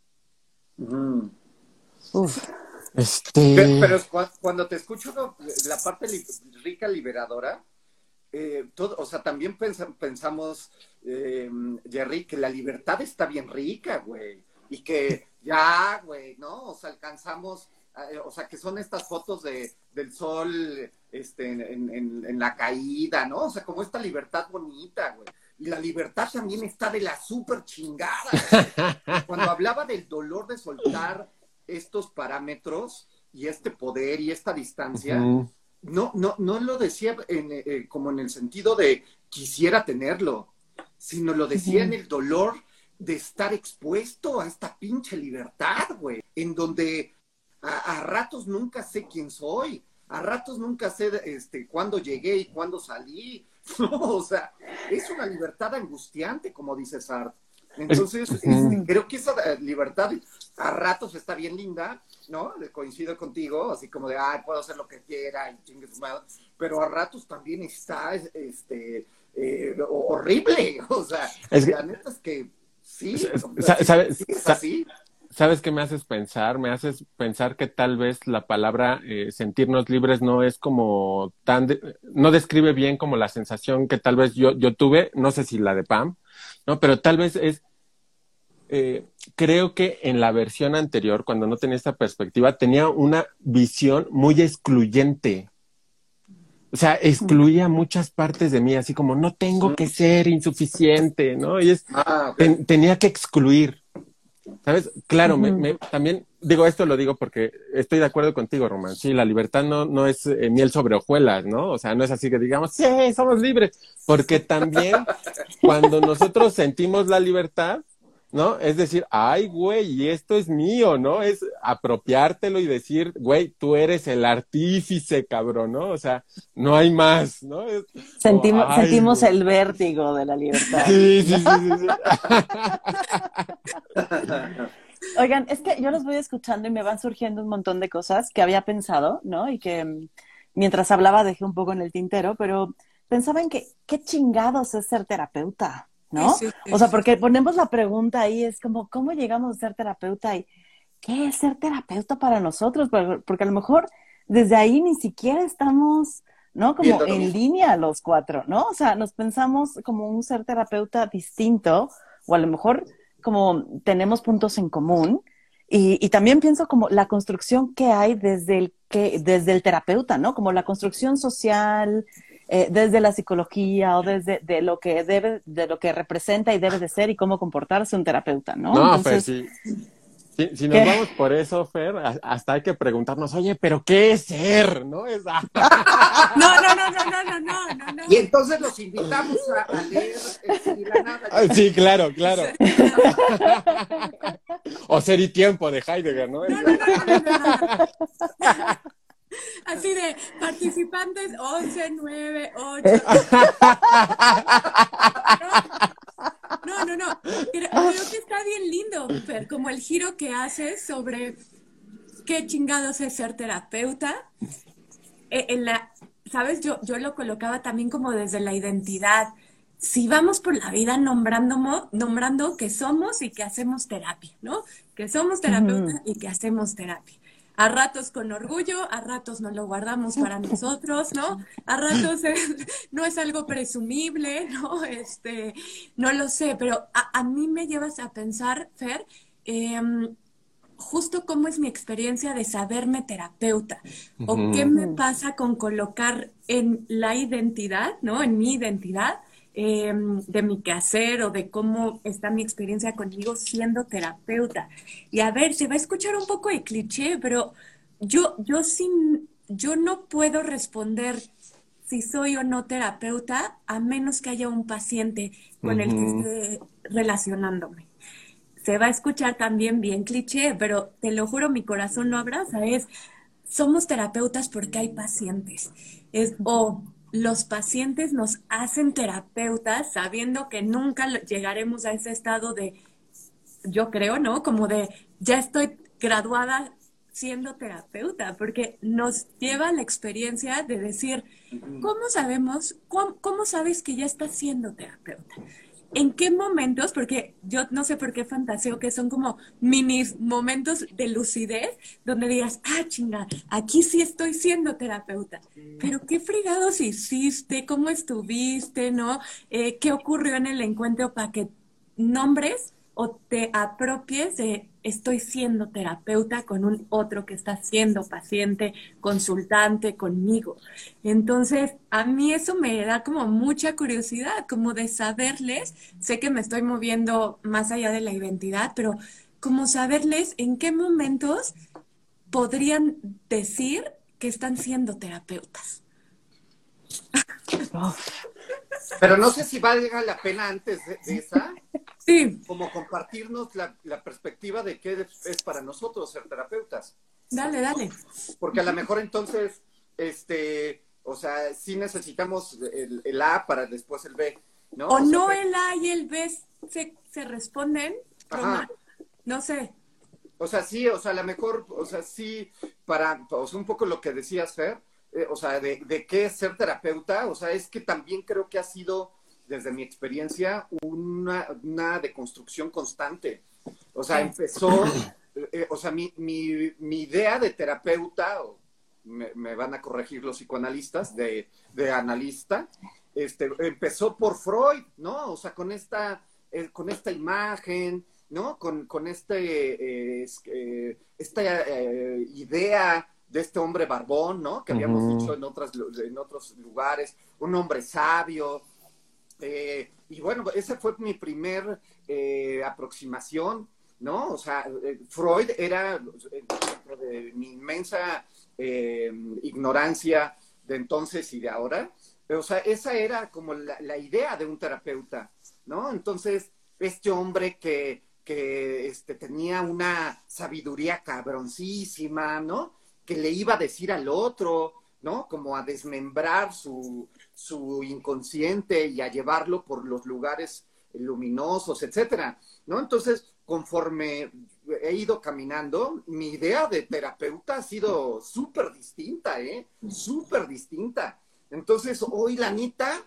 Uf. Este... Pero, cuando te escucho ¿no? la parte li- rica liberadora, eh, todo, o sea, también pensa- pensamos, eh, Jerry, que la libertad está bien rica, güey. Y que *laughs* ya, güey, ¿no? O sea, alcanzamos, eh, o sea, que son estas fotos de, del sol este, en, en- en la caída, ¿no? O sea, como esta libertad bonita, güey. Y la libertad también está de la súper chingada. güey. *laughs* Cuando hablaba del dolor de soltar estos parámetros y este poder y esta distancia. No, no, no lo decía en, eh, como en el sentido de quisiera tenerlo, sino lo decía en el dolor de estar expuesto a esta pinche libertad, güey, en donde a, a ratos nunca sé quién soy, a ratos nunca sé este, cuándo llegué y cuándo salí, *laughs* no, o sea, es una libertad angustiante, como dice Sartre. Entonces, este, creo que esa eh, libertad a ratos está bien linda, ¿no? Coincido contigo, así como de, ay, puedo hacer lo que quiera y chingue su madre, pero a ratos también está, este, eh, horrible, *laughs* o sea, Es que- la neta es que sí, sí- ¿sabes? sí es así. ¿Sabes qué me haces pensar? Me haces pensar que tal vez la palabra eh, sentirnos libres no es como tan, de- no describe bien como la sensación que tal vez yo, yo tuve, no sé si la de Pam, ¿no? Pero tal vez es, eh, creo que en la versión anterior, cuando no tenía esta perspectiva, tenía una visión muy excluyente. O sea, excluía muchas partes de mí, así como no tengo que ser insuficiente, ¿no? Y es, Ah, ten- tenía que excluir. ¿Sabes? Claro, me- me- también digo esto, lo digo porque estoy de acuerdo contigo, Román. Sí, la libertad no, no es eh, miel sobre hojuelas, ¿no? O sea, no es así que digamos, sí, somos libres. Porque también cuando nosotros sentimos la libertad, ¿no? Es decir, ay, güey, y esto es mío, ¿no? Es apropiártelo y decir, güey, tú eres el artífice, cabrón, ¿no? O sea, no hay más, ¿no? Es- Sentimos, Ay, sentimos güey. el vértigo de la libertad. Sí, sí, sí, sí, sí. *laughs* Oigan, es que yo los voy escuchando y me van surgiendo un montón de cosas que había pensado, ¿no? Y que mm, mientras hablaba dejé un poco en el tintero, pero pensaba en que qué chingados es ser terapeuta, ¿no? Sí, sí, sí, o sea, porque ponemos la pregunta ahí, es como, ¿cómo llegamos a ser terapeuta? Y ¿qué es ser terapeuta para nosotros? Porque, a lo mejor desde ahí ni siquiera estamos, ¿no? Como en mismo. línea los cuatro, ¿no? O sea, nos pensamos como un ser terapeuta distinto, o a lo mejor como tenemos puntos en común. Y, y también pienso como la construcción que hay desde el, que, desde el terapeuta, ¿no? Como la construcción social, eh, desde la psicología o desde de lo que debe, de lo que representa y debe de ser y cómo comportarse un terapeuta, ¿no? No, Entonces, Fer, si, si, nos vamos por eso, Fer, hasta hay que preguntarnos, oye, pero ¿qué es ser? ¿No? Es... no, no, no, no, no, no, no, no. Y entonces los invitamos a, leer el ah, Sí, claro, claro. o ser y tiempo de Heidegger, ¿no? ¿no? no, no, no, no *laughs* Así de participantes 11, 9, 8. No, no, no. Creo, creo que está bien lindo, Fer, como el giro que haces sobre qué chingados es ser terapeuta. Eh, en la, ¿Sabes? Yo, yo lo colocaba también como desde la identidad. Si vamos por la vida nombrando, nombrando que somos y que hacemos terapia, ¿no? Que somos terapeutas y que hacemos terapia. A ratos con orgullo, a ratos nos lo guardamos para nosotros, ¿no? A ratos es- *laughs* no es algo presumible, ¿no? Este, no lo sé, pero a, a mí me llevas a pensar, Fer, em, justo cómo es mi experiencia de saberme terapeuta o qué me pasa con colocar en la identidad, ¿no? En mi identidad eh, de mi quehacer o de cómo está mi experiencia conmigo siendo terapeuta. Y a ver, se va a escuchar un poco de cliché, pero yo, yo sin, yo no puedo responder si soy o no terapeuta a menos que haya un paciente con el que esté relacionándome se va a escuchar también bien cliché, pero te lo juro, mi corazón lo abraza. Es, somos terapeutas porque hay pacientes. Es, o los pacientes nos hacen terapeutas sabiendo que nunca llegaremos a ese estado de, yo creo, ¿no? Como de, ya estoy graduada siendo terapeuta, porque nos lleva la experiencia de decir, ¿cómo sabemos, cómo, cómo sabes que ya estás siendo terapeuta? ¿En qué momentos? Porque yo no sé por qué fantaseo que son como mini momentos de lucidez donde digas, ah, chinga, aquí sí estoy siendo terapeuta. Pero qué fregados hiciste, cómo estuviste, ¿no? Eh, ¿Qué ocurrió en el encuentro para que nombres o te apropies de estoy siendo terapeuta con un otro que está siendo paciente, consultante conmigo. Entonces, a mí eso me da como mucha curiosidad, como de saberles, sé que me estoy moviendo más allá de la identidad, pero como saberles en qué momentos podrían decir que están siendo terapeutas. Pero no sé si valga la pena antes de, esa, sí. como compartirnos la, perspectiva de qué es para nosotros ser terapeutas. Dale, dale. Porque a lo mejor entonces, este, o sea, sí necesitamos el, A para después el B, ¿no? O, no el A y el B se, se responden, no sé. O sea, sí, o sea, a lo mejor, o sea, sí, para, o sea, un poco lo que decías, Fer, eh, o sea, de, de, qué es ser terapeuta, o sea, es que también creo que ha sido, desde mi experiencia, una, una deconstrucción constante. O sea, empezó, eh, o sea, mi, mi, mi, idea de terapeuta, me, me, van a corregir los psicoanalistas, de, de analista, este, empezó por Freud, ¿no? O sea, con esta, eh, con esta imagen, ¿no? Con, con este, esta idea de este hombre barbón, ¿no? Que habíamos dicho en, otras, en otros lugares, un hombre sabio. Eh, y bueno, esa fue mi primer eh, aproximación, ¿no? O sea, eh, Freud era, dentro de mi inmensa ignorancia de entonces y de ahora, o sea, esa era como la, idea de un terapeuta, ¿no? Entonces, este hombre que, que este, tenía una sabiduría cabroncísima, ¿no? Que le iba a decir al otro, ¿no? Como a desmembrar su, su inconsciente y a llevarlo por los lugares luminosos, etcétera, ¿no? Entonces, conforme he ido caminando, mi idea de terapeuta ha sido súper distinta, ¿eh? Súper distinta. Entonces, hoy la Anita,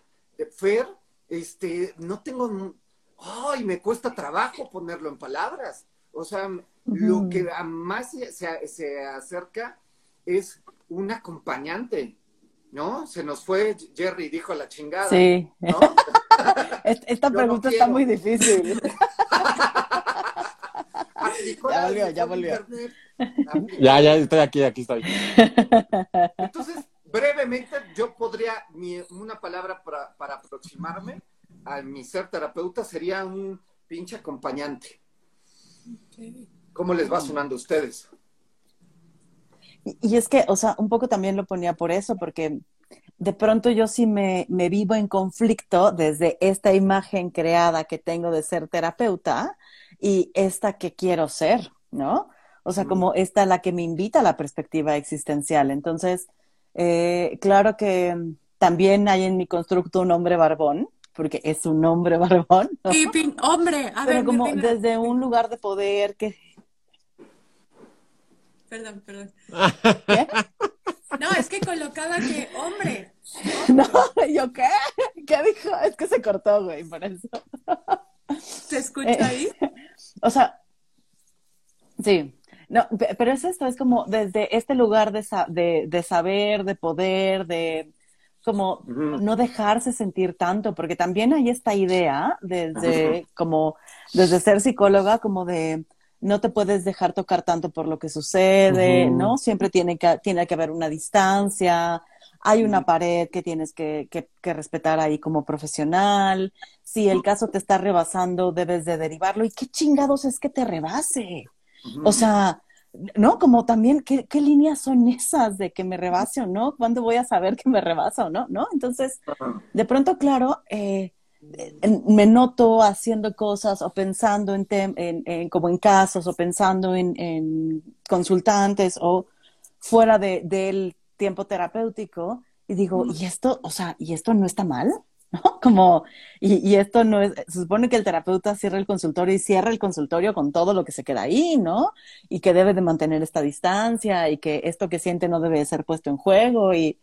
Fer, este, no tengo, ay, me cuesta trabajo ponerlo en palabras. O sea, lo que más se, se acerca es un acompañante, ¿no? Se nos fue Jerry, dijo la chingada. Sí. ¿no? *laughs* Esta pregunta está muy difícil. *laughs* ya volvió, ya volvió. *laughs* Ya, ya estoy aquí, aquí estoy. Entonces, brevemente, yo podría, una palabra para, para aproximarme a mi ser terapeuta sería un pinche acompañante. ¿Cómo les va sonando a ustedes? Y, es que, o sea, un poco también lo ponía por eso, porque de pronto yo sí me, me, vivo en conflicto desde esta imagen creada que tengo de ser terapeuta y esta que quiero ser, ¿no? O sea, como esta la que me invita a la perspectiva existencial. Entonces, eh, claro que también hay en mi constructo un hombre barbón, porque es un hombre *laughs* barbón. ¿no? hombre, a Pero como desde un lugar de poder que Perdón, perdón. *laughs* ¿Qué? No, es que colocaba que hombre. *laughs* No, ¿yo qué? ¿Qué dijo? Es que se cortó, güey, por eso. ¿Se escucha eh, ahí? O sea, sí. No, pero es esto, es como desde este lugar de, de, de saber, de poder, de como no dejarse sentir tanto, porque también hay esta idea desde como desde ser psicóloga como de no te puedes dejar tocar tanto por lo que sucede, ¿no? Siempre tiene que, tiene que haber una distancia, hay una pared que tienes que, que, respetar ahí como profesional. Si el caso te está rebasando, debes de derivarlo. ¿Y qué chingados es que te rebase? O sea, ¿no? Como también, ¿qué, ¿qué, líneas son esas de que me rebase o no? ¿Cuándo voy a saber que me rebasa o no? ¿No? Entonces, de pronto, claro, eh, me noto haciendo cosas o pensando en, en, como en casos o pensando en, consultantes o fuera de, del tiempo terapéutico y digo, ¿y esto, o sea, ¿y esto no está mal? *laughs* ¿No? Como, y, y, esto no es, se supone que el terapeuta cierra el consultorio y cierra el consultorio con todo lo que se queda ahí, ¿no? Y que debe de mantener esta distancia y que esto que siente no debe ser puesto en juego y,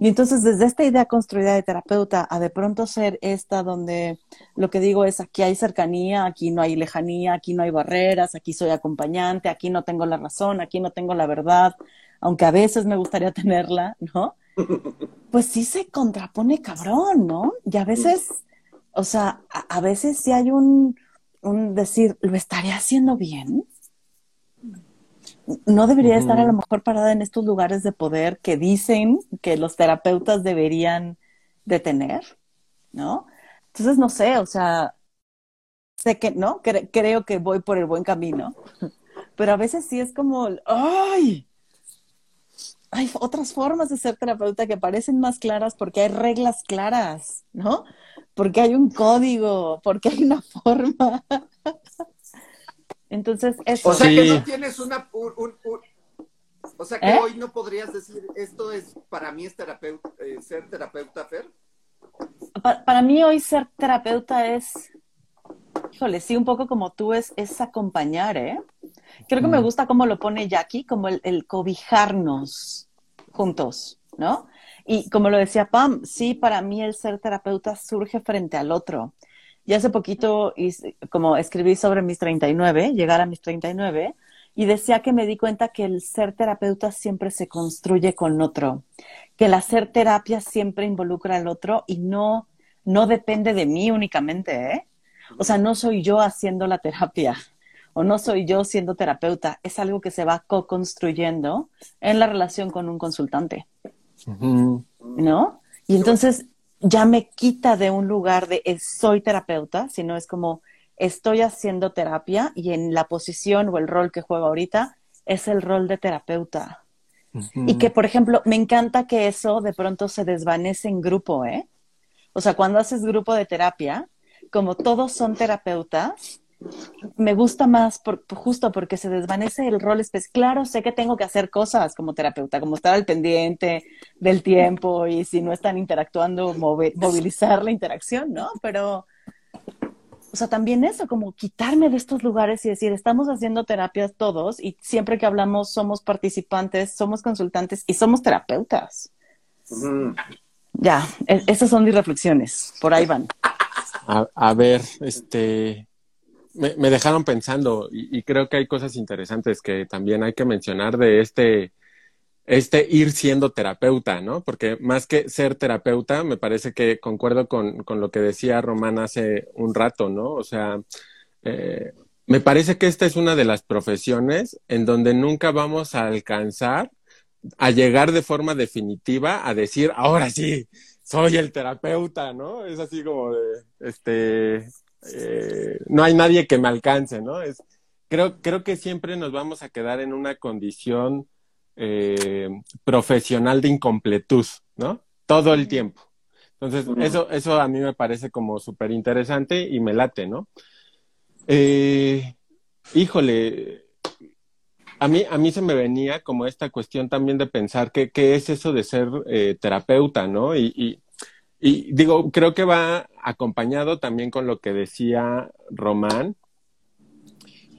Y entonces desde esta idea construida de terapeuta a de pronto ser esta donde lo que digo es aquí hay cercanía, aquí no hay lejanía, aquí no hay barreras, aquí soy acompañante, aquí no tengo la razón, aquí no tengo la verdad, aunque a veces me gustaría *laughs* tenerla, ¿no? Pues sí se contrapone cabrón, ¿no? Y a veces, o sea, a, veces sí hay un, un decir, ¿lo estaría haciendo bien? No debería estar a lo mejor parada en estos lugares de poder que dicen que los terapeutas deberían de tener, ¿no? Entonces, no sé, o sea, sé que, ¿no? creo que voy por el buen camino, *laughs* pero a veces sí es como, ¡ay! Hay otras formas de ser terapeuta que parecen más claras porque hay reglas claras, ¿no? Porque hay un código, porque hay una *laughs* forma. Entonces, eso. O sea que no tienes una. o sea que ¿Eh? hoy no podrías decir, esto es, para mí es terapeuta, eh, ser terapeuta, Fer. Para, mí hoy ser terapeuta es, híjole, sí, un poco como tú es, es acompañar, ¿eh? Creo que me mm. gusta cómo lo pone Jackie, como el, el cobijarnos juntos, ¿no? Y como lo decía Pam, sí, para mí el ser terapeuta surge frente al otro. Y hace poquito, como escribí sobre mis 39, llegar a mis 39, y decía que me di cuenta que el ser terapeuta siempre se construye con otro, que el hacer terapia siempre involucra al otro y no, no depende de mí únicamente, ¿eh? O sea, no soy yo haciendo la terapia o no soy yo siendo terapeuta, es algo que se va co-construyendo en la relación con un consultante. ¿No? Y entonces ya me quita de un lugar de soy terapeuta, sino es como estoy haciendo terapia y en la posición o el rol que juego ahorita es el rol de terapeuta. Y que, por ejemplo, me encanta que eso de pronto se desvanece en grupo, ¿eh? O sea, cuando haces grupo de terapia, como todos son terapeutas, me gusta más por, justo porque se desvanece el rol especial. Claro, sé que tengo que hacer cosas como terapeuta, como estar al pendiente del tiempo y si no están interactuando, movilizar la interacción, ¿no? Pero, o sea, también eso, como quitarme de estos lugares y decir, estamos haciendo terapias todos y siempre que hablamos somos participantes, somos consultantes y somos terapeutas. Ya, e-, esas son mis reflexiones, por ahí van. a ver, este, me, dejaron pensando y, creo que hay cosas interesantes que también hay que mencionar de este, este ir siendo terapeuta, ¿no? Porque más que ser terapeuta, me parece que concuerdo con, con lo que decía Román hace un rato, ¿no? O sea, eh, me parece que esta es una de las profesiones en donde nunca vamos a alcanzar a llegar de forma definitiva a decir, ahora sí, soy el terapeuta, ¿no? Es así como de, este, eh, no hay nadie que me alcance, ¿no? Es, creo, creo que siempre nos vamos a quedar en una condición eh, profesional de incompletud, ¿no? Todo el tiempo. Entonces, eso, eso a mí me parece como súper interesante y me late, ¿no? Eh, híjole, a mí, a mí se me venía como esta cuestión también de pensar qué es eso de ser terapeuta, ¿no? y, y digo, creo que va acompañado también con lo que decía Román,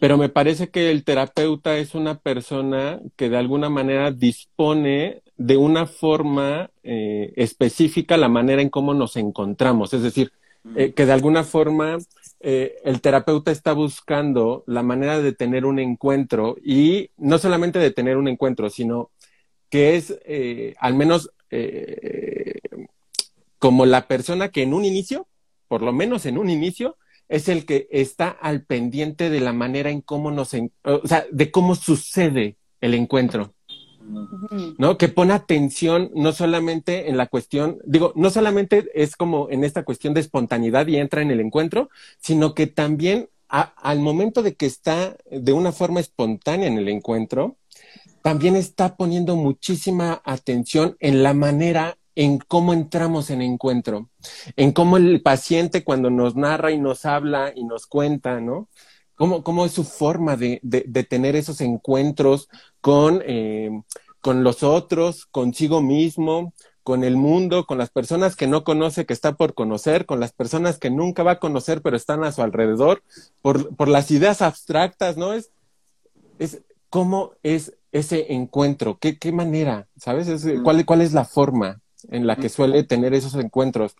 pero me parece que el terapeuta es una persona que de alguna manera dispone de una forma eh, específica la manera en cómo nos encontramos, es decir, eh, que de alguna forma eh, el terapeuta está buscando la manera de tener un encuentro y no solamente de tener un encuentro, sino que es al menos como la persona que en un inicio, por lo menos en un inicio, es el que está al pendiente de la manera en cómo nos, o sea, de cómo sucede el encuentro. ¿No? Que pone atención no solamente en la cuestión, digo, no solamente es como en esta cuestión de espontaneidad y entra en el encuentro, sino que también al momento de que está de una forma espontánea en el encuentro, también está poniendo muchísima atención en la manera en cómo entramos en encuentro, en cómo el paciente cuando nos narra y nos habla y nos cuenta, ¿no? Cómo, cómo es su forma de, de, tener esos encuentros con, eh, con los otros, consigo mismo, con el mundo, con las personas que no conoce, que está por conocer, con las personas que nunca va a conocer, pero están a su alrededor, por, por las ideas abstractas, ¿no? Es, es cómo es ese encuentro, qué, qué manera, ¿sabes? Es, ¿cuál, ¿Cuál es la forma? En la que suele tener esos encuentros.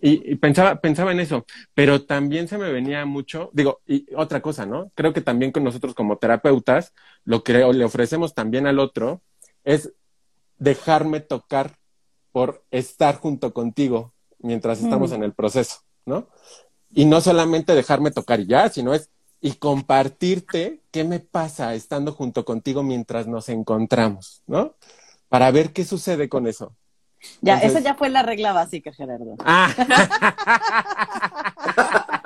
Y, y, pensaba, pensaba en eso, pero también se me venía mucho, digo, y otra cosa, ¿no? Creo que también con nosotros como terapeutas, lo que le ofrecemos también al otro es dejarme tocar por estar junto contigo mientras estamos mm. en el proceso, ¿no? Y no solamente dejarme tocar y ya, sino es y compartirte qué me pasa estando junto contigo mientras nos encontramos, ¿no? Para ver qué sucede con eso. Ya, esa ya fue la regla básica, Gerardo. Ah. *laughs*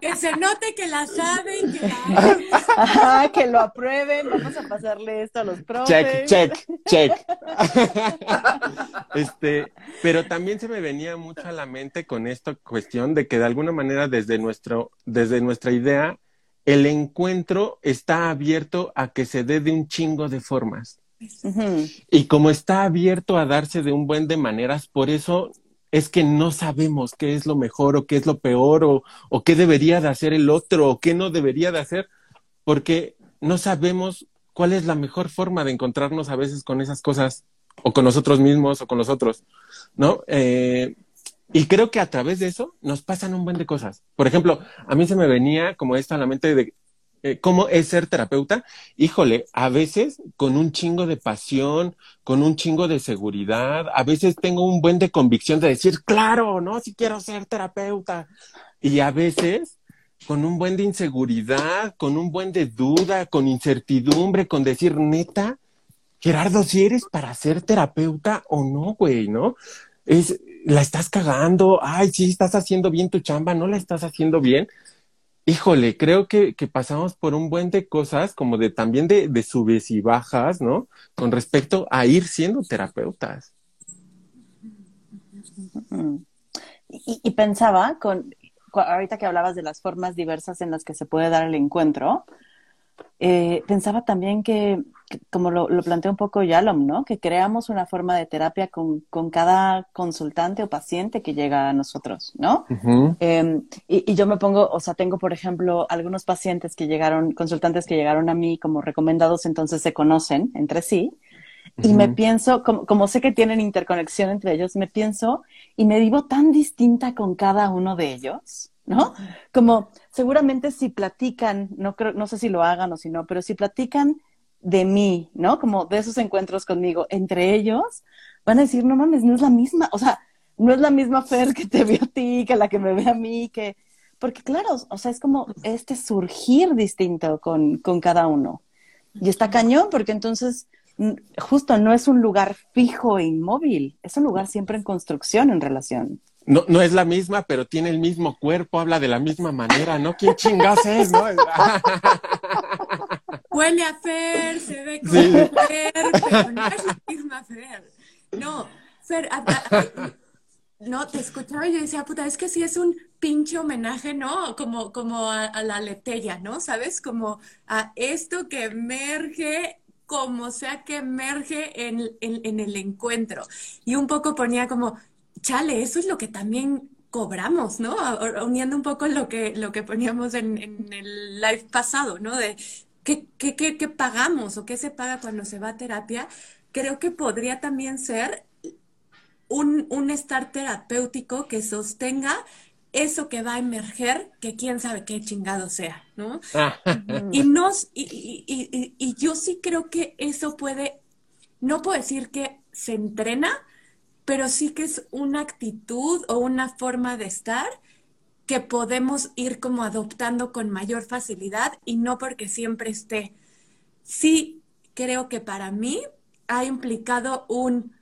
que se note que la saben, que la... que lo aprueben, vamos a pasarle esto a los profes. Check, check, check. *laughs* este, pero también se me venía mucho a la mente con esta cuestión de que de alguna manera desde nuestro, desde nuestra idea, el encuentro está abierto a que se dé de un chingo de formas. Y como está abierto a darse de un buen de maneras, por eso es que no sabemos qué es lo mejor o qué es lo peor o, qué debería de hacer el otro o qué no debería de hacer, porque no sabemos cuál es la mejor forma de encontrarnos a veces con esas cosas o con nosotros mismos o con los otros, ¿no? Eh, y creo que a través de eso nos pasan un buen de cosas. Por ejemplo, a mí se me venía como esto a la mente de eh, cómo es ser terapeuta, híjole, a veces con un chingo de pasión, con un chingo de seguridad, a veces tengo un buen de convicción de decir, claro, no, si quiero ser terapeuta. Y a veces con un buen de inseguridad, con un buen de duda, con incertidumbre, con decir, neta, Gerardo, si eres para ser terapeuta o no, güey, ¿no? Es, la estás cagando, ay, sí, estás haciendo bien tu chamba, no la estás haciendo bien híjole, creo que, pasamos por un buen de cosas, como de también de, subes y bajas, ¿no? Con respecto a ir siendo terapeutas. Y, y, pensaba, con, ahorita que hablabas de las formas diversas en las que se puede dar el encuentro, eh, pensaba también que, como lo, lo, planteó un poco Yalom, ¿no? Que creamos una forma de terapia con, con cada consultante o paciente que llega a nosotros, ¿no? eh, y, y, yo me pongo, o sea, tengo, por ejemplo, algunos pacientes que llegaron, consultantes que llegaron a mí como recomendados, entonces se conocen entre sí. Y me pienso, como, como, sé que tienen interconexión entre ellos, me pienso y me vivo tan distinta con cada uno de ellos, ¿no? Como seguramente si platican, no creo, no sé si lo hagan o si no, pero si platican de mí, ¿no? Como de esos encuentros conmigo, entre ellos, van a decir, no mames, no es la misma, o sea, no es la misma Fer que te ve a ti, que la que me ve a mí, que, porque claro, o sea, es como este surgir distinto con, con cada uno. Y está cañón, porque entonces justo no es un lugar fijo e inmóvil, es un lugar siempre en construcción en relación. No, no es la misma, pero tiene el mismo cuerpo, habla de la misma manera, ¿no? ¿Quién chingados es, no? *laughs* Huele a Fer, se ve como sí. Fer, pero no es la misma Fer. No, Fer, a, a, no, te escuchaba y yo decía, puta, es que sí es un pinche homenaje, ¿no? Como, como a, a la letella, ¿no? ¿Sabes? Como a esto que emerge como sea que emerge en, en, en, el encuentro. Y un poco ponía como, chale, eso es lo que también cobramos, ¿no? Uniendo un poco lo que, lo que poníamos en, en el live pasado, ¿no? De ¿qué, qué, qué, qué pagamos o qué se paga cuando se va a terapia. Creo que podría también ser un, un estar terapéutico que sostenga eso que va a emerger, que quién sabe qué chingado sea, ¿no? y, nos, y, y, y, y, yo sí creo que eso puede, no puedo decir que se entrena, pero sí que es una actitud o una forma de estar que podemos ir como adoptando con mayor facilidad y no porque siempre esté. Sí creo que para mí ha implicado un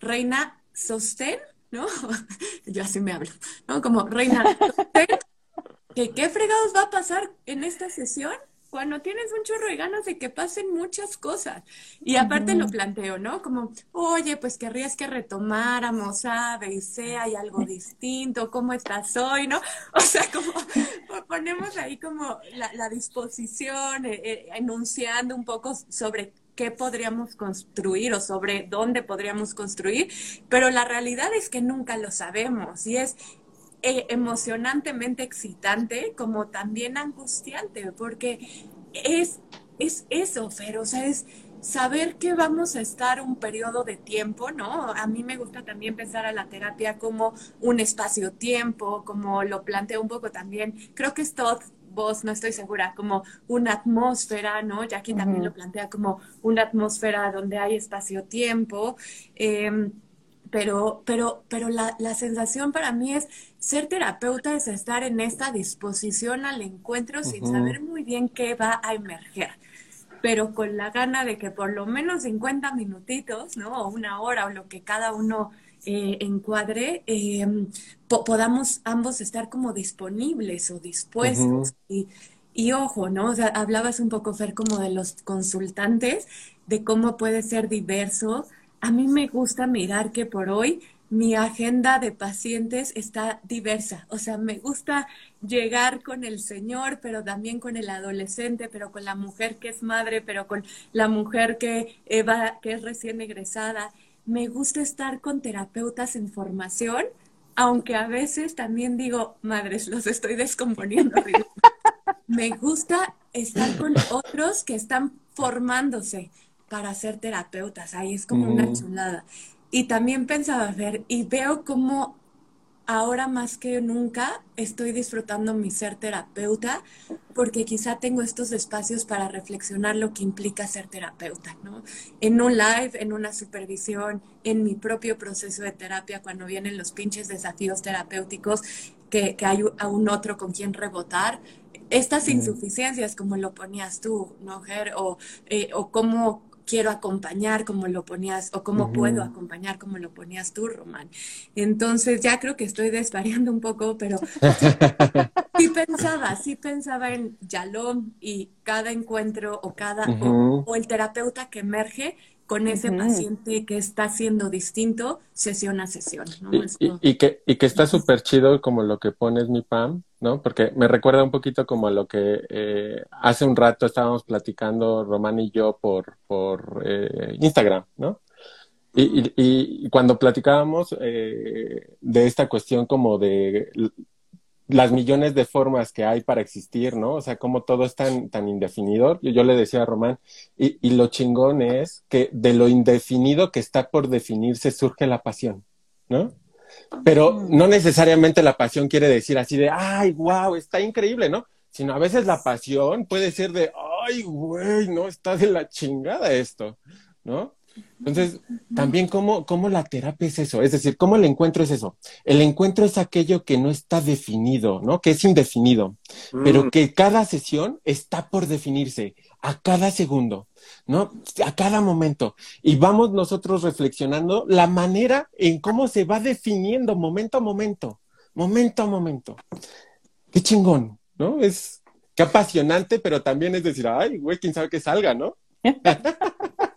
reina sostén ¿no? *laughs* Yo así me hablo, ¿no? Como reina, ¿qué, ¿qué fregados va a pasar en esta sesión? Cuando tienes un chorro de ganas de que pasen muchas cosas. Y aparte uh -huh. lo planteo, ¿no? Como, oye, pues querrías que retomáramos A, B y C, hay algo *laughs* distinto, ¿cómo estás hoy, no? *laughs* O sea, como ponemos ahí como la, la disposición, eh, eh, enunciando un poco sobre qué podríamos construir o sobre dónde podríamos construir, pero la realidad es que nunca lo sabemos y es eh, emocionantemente excitante como también angustiante, porque es, es eso, Fer, o sea, es saber que vamos a estar un periodo de tiempo, ¿no? A mí me gusta también pensar a la terapia como un espacio-tiempo, como lo planteo un poco también. Creo que es todo vos, no estoy segura, como una atmósfera, ¿no? Jackie también lo plantea como una atmósfera donde hay espacio-tiempo. Em, pero, pero, pero la, la, sensación para mí es ser terapeuta es estar en esta disposición al encuentro sin saber muy bien qué va a emerger, pero con la gana de que por lo menos 50 minutitos, ¿no? O una hora o lo que cada uno eh, encuadre, em, podamos ambos estar como disponibles o dispuestos. y, y, ojo, ¿no? O sea, hablabas un poco, Fer, como de los consultantes, de cómo puede ser diverso a mí me gusta mirar que por hoy mi agenda de pacientes está diversa. O sea, me gusta llegar con el señor, pero también con el adolescente, pero con la mujer que es madre, pero con la mujer que, que es recién egresada. Me gusta estar con terapeutas en formación, aunque a veces también digo, madres, los estoy descomponiendo. *laughs* me gusta estar con otros que están formándose para ser terapeutas. Ahí es como una chulada. Y también pensaba ver, y veo como ahora más que nunca estoy disfrutando mi ser terapeuta porque quizá tengo estos espacios para reflexionar lo que implica ser terapeuta, ¿no? En un live, en una supervisión, en mi propio proceso de terapia, cuando vienen los pinches desafíos terapéuticos, que, que hay a un otro con quien rebotar, estas insuficiencias, como lo ponías tú, ¿no, Ger? O, eh, o cómo quiero acompañar como lo ponías o cómo puedo acompañar como lo ponías tú, Román. Entonces ya creo que estoy desvariando un poco, pero sí, *laughs* pensaba, sí pensaba en Yalom y cada encuentro o cada o, el terapeuta que emerge con ese paciente que está siendo distinto sesión a sesión. Y, que, y que está súper chido como lo que pones mi Pam, ¿no? Porque me recuerda un poquito como a lo que eh, hace un rato estábamos platicando Román y yo por, por eh, Instagram, ¿no? Y, y, cuando platicábamos eh, de esta cuestión como de las millones de formas que hay para existir, ¿no? O sea, como todo es tan, tan indefinido. Yo, yo le decía a Román, y, y lo chingón es que de lo indefinido que está por definirse surge la pasión, ¿no? Pero no necesariamente la pasión quiere decir así de, ay, wow, está increíble, ¿no? Sino a veces la pasión puede ser de, ay, güey, no, está de la chingada esto, ¿no? Entonces, también cómo, cómo la terapia es eso, es decir, cómo el encuentro es eso. El encuentro es aquello que no está definido, ¿no? Que es indefinido, pero mm. que cada sesión está por definirse a cada segundo, ¿no? A cada momento. Y vamos nosotros reflexionando la manera en cómo se va definiendo momento a momento, momento a momento. Qué chingón, ¿no? Es qué apasionante, pero también es decir, ay, güey, quién sabe que salga, ¿no? *laughs*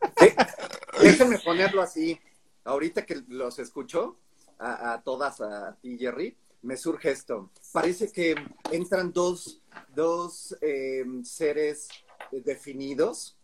Déjenme ponerlo así. Ahorita que los escucho, a, todas, a ti, Jerry, me surge esto. Parece que entran dos, dos eh, seres definidos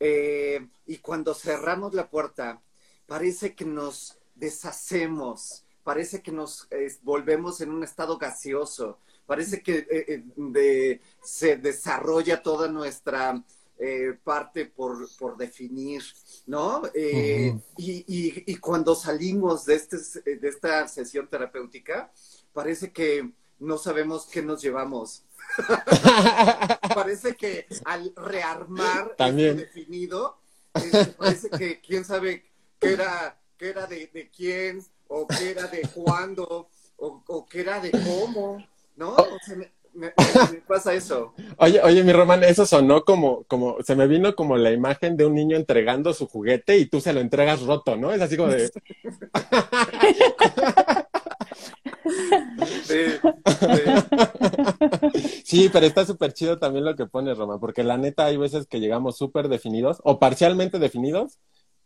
eh, y cuando cerramos la puerta, parece que nos deshacemos, parece que nos volvemos en un estado gaseoso, parece que eh, se desarrolla toda nuestra eh, parte por, por, definir, ¿no? Eh, y, y, cuando salimos de, este, de esta sesión terapéutica, parece que no sabemos qué nos llevamos. *laughs* parece que al rearmar También. definido, este, parece que quién sabe qué era, qué era de, de quién, o qué era de cuándo, o, o qué era de cómo, ¿no? O sea, me, pasa eso. *laughs* Oye, oye, mi Román, eso sonó como, como, se me vino como la imagen de un niño entregando su juguete y tú se lo entregas roto, ¿no? Es así como de. *laughs* *laughs* Sí, pero está súper chido también lo que pones, Román, porque la neta hay veces que llegamos súper definidos o parcialmente definidos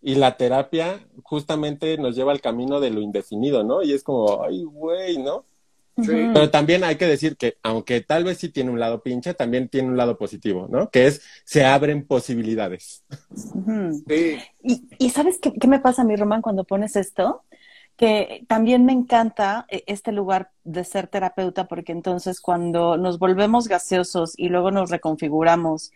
y la terapia justamente nos lleva al camino de lo indefinido, ¿no? Y es como, ay, güey, ¿no? Pero también hay que decir que, aunque tal vez sí tiene un lado pinche, también tiene un lado positivo, ¿no? Que es, se abren posibilidades. Sí. Y, ¿sabes qué, qué, me pasa a mí, Román, cuando pones esto? Que también me encanta eh, este lugar de ser terapeuta, porque entonces cuando nos volvemos gaseosos y luego nos reconfiguramos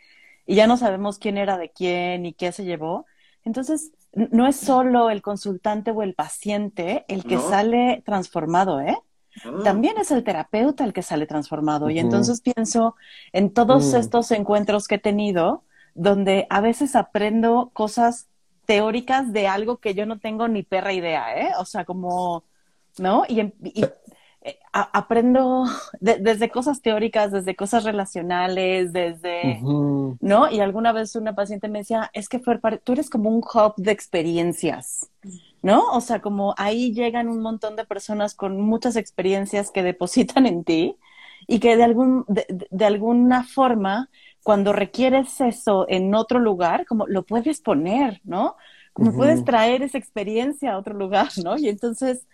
y ya no sabemos quién era de quién y qué se llevó. Entonces, no es solo el consultante o el paciente el que sale transformado, ¿eh? Ah. También es el terapeuta el que sale transformado. Y entonces pienso en todos mm. estos encuentros que he tenido, donde a veces aprendo cosas teóricas de algo que yo no tengo ni perra idea, ¿eh? O sea, como, ¿no? Y, eh, aprendo *laughs* desde cosas teóricas, desde cosas relacionales, desde, ¿no? Y alguna vez una paciente me decía, es que tú eres como un hub de experiencias, ¿no? O sea, como ahí llegan un montón de personas con muchas experiencias que depositan en ti y que de, algún, de, alguna forma, cuando requieres eso en otro lugar, como lo puedes poner, ¿no? Como puedes traer esa experiencia a otro lugar, ¿no? Y entonces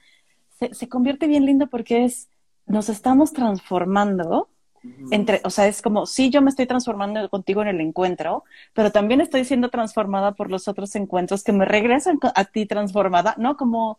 se, convierte bien lindo porque es, nos estamos transformando entre, o sea, es como, sí, yo me estoy transformando contigo en el encuentro, pero también estoy siendo transformada por los otros encuentros que me regresan a ti transformada, ¿no? Como,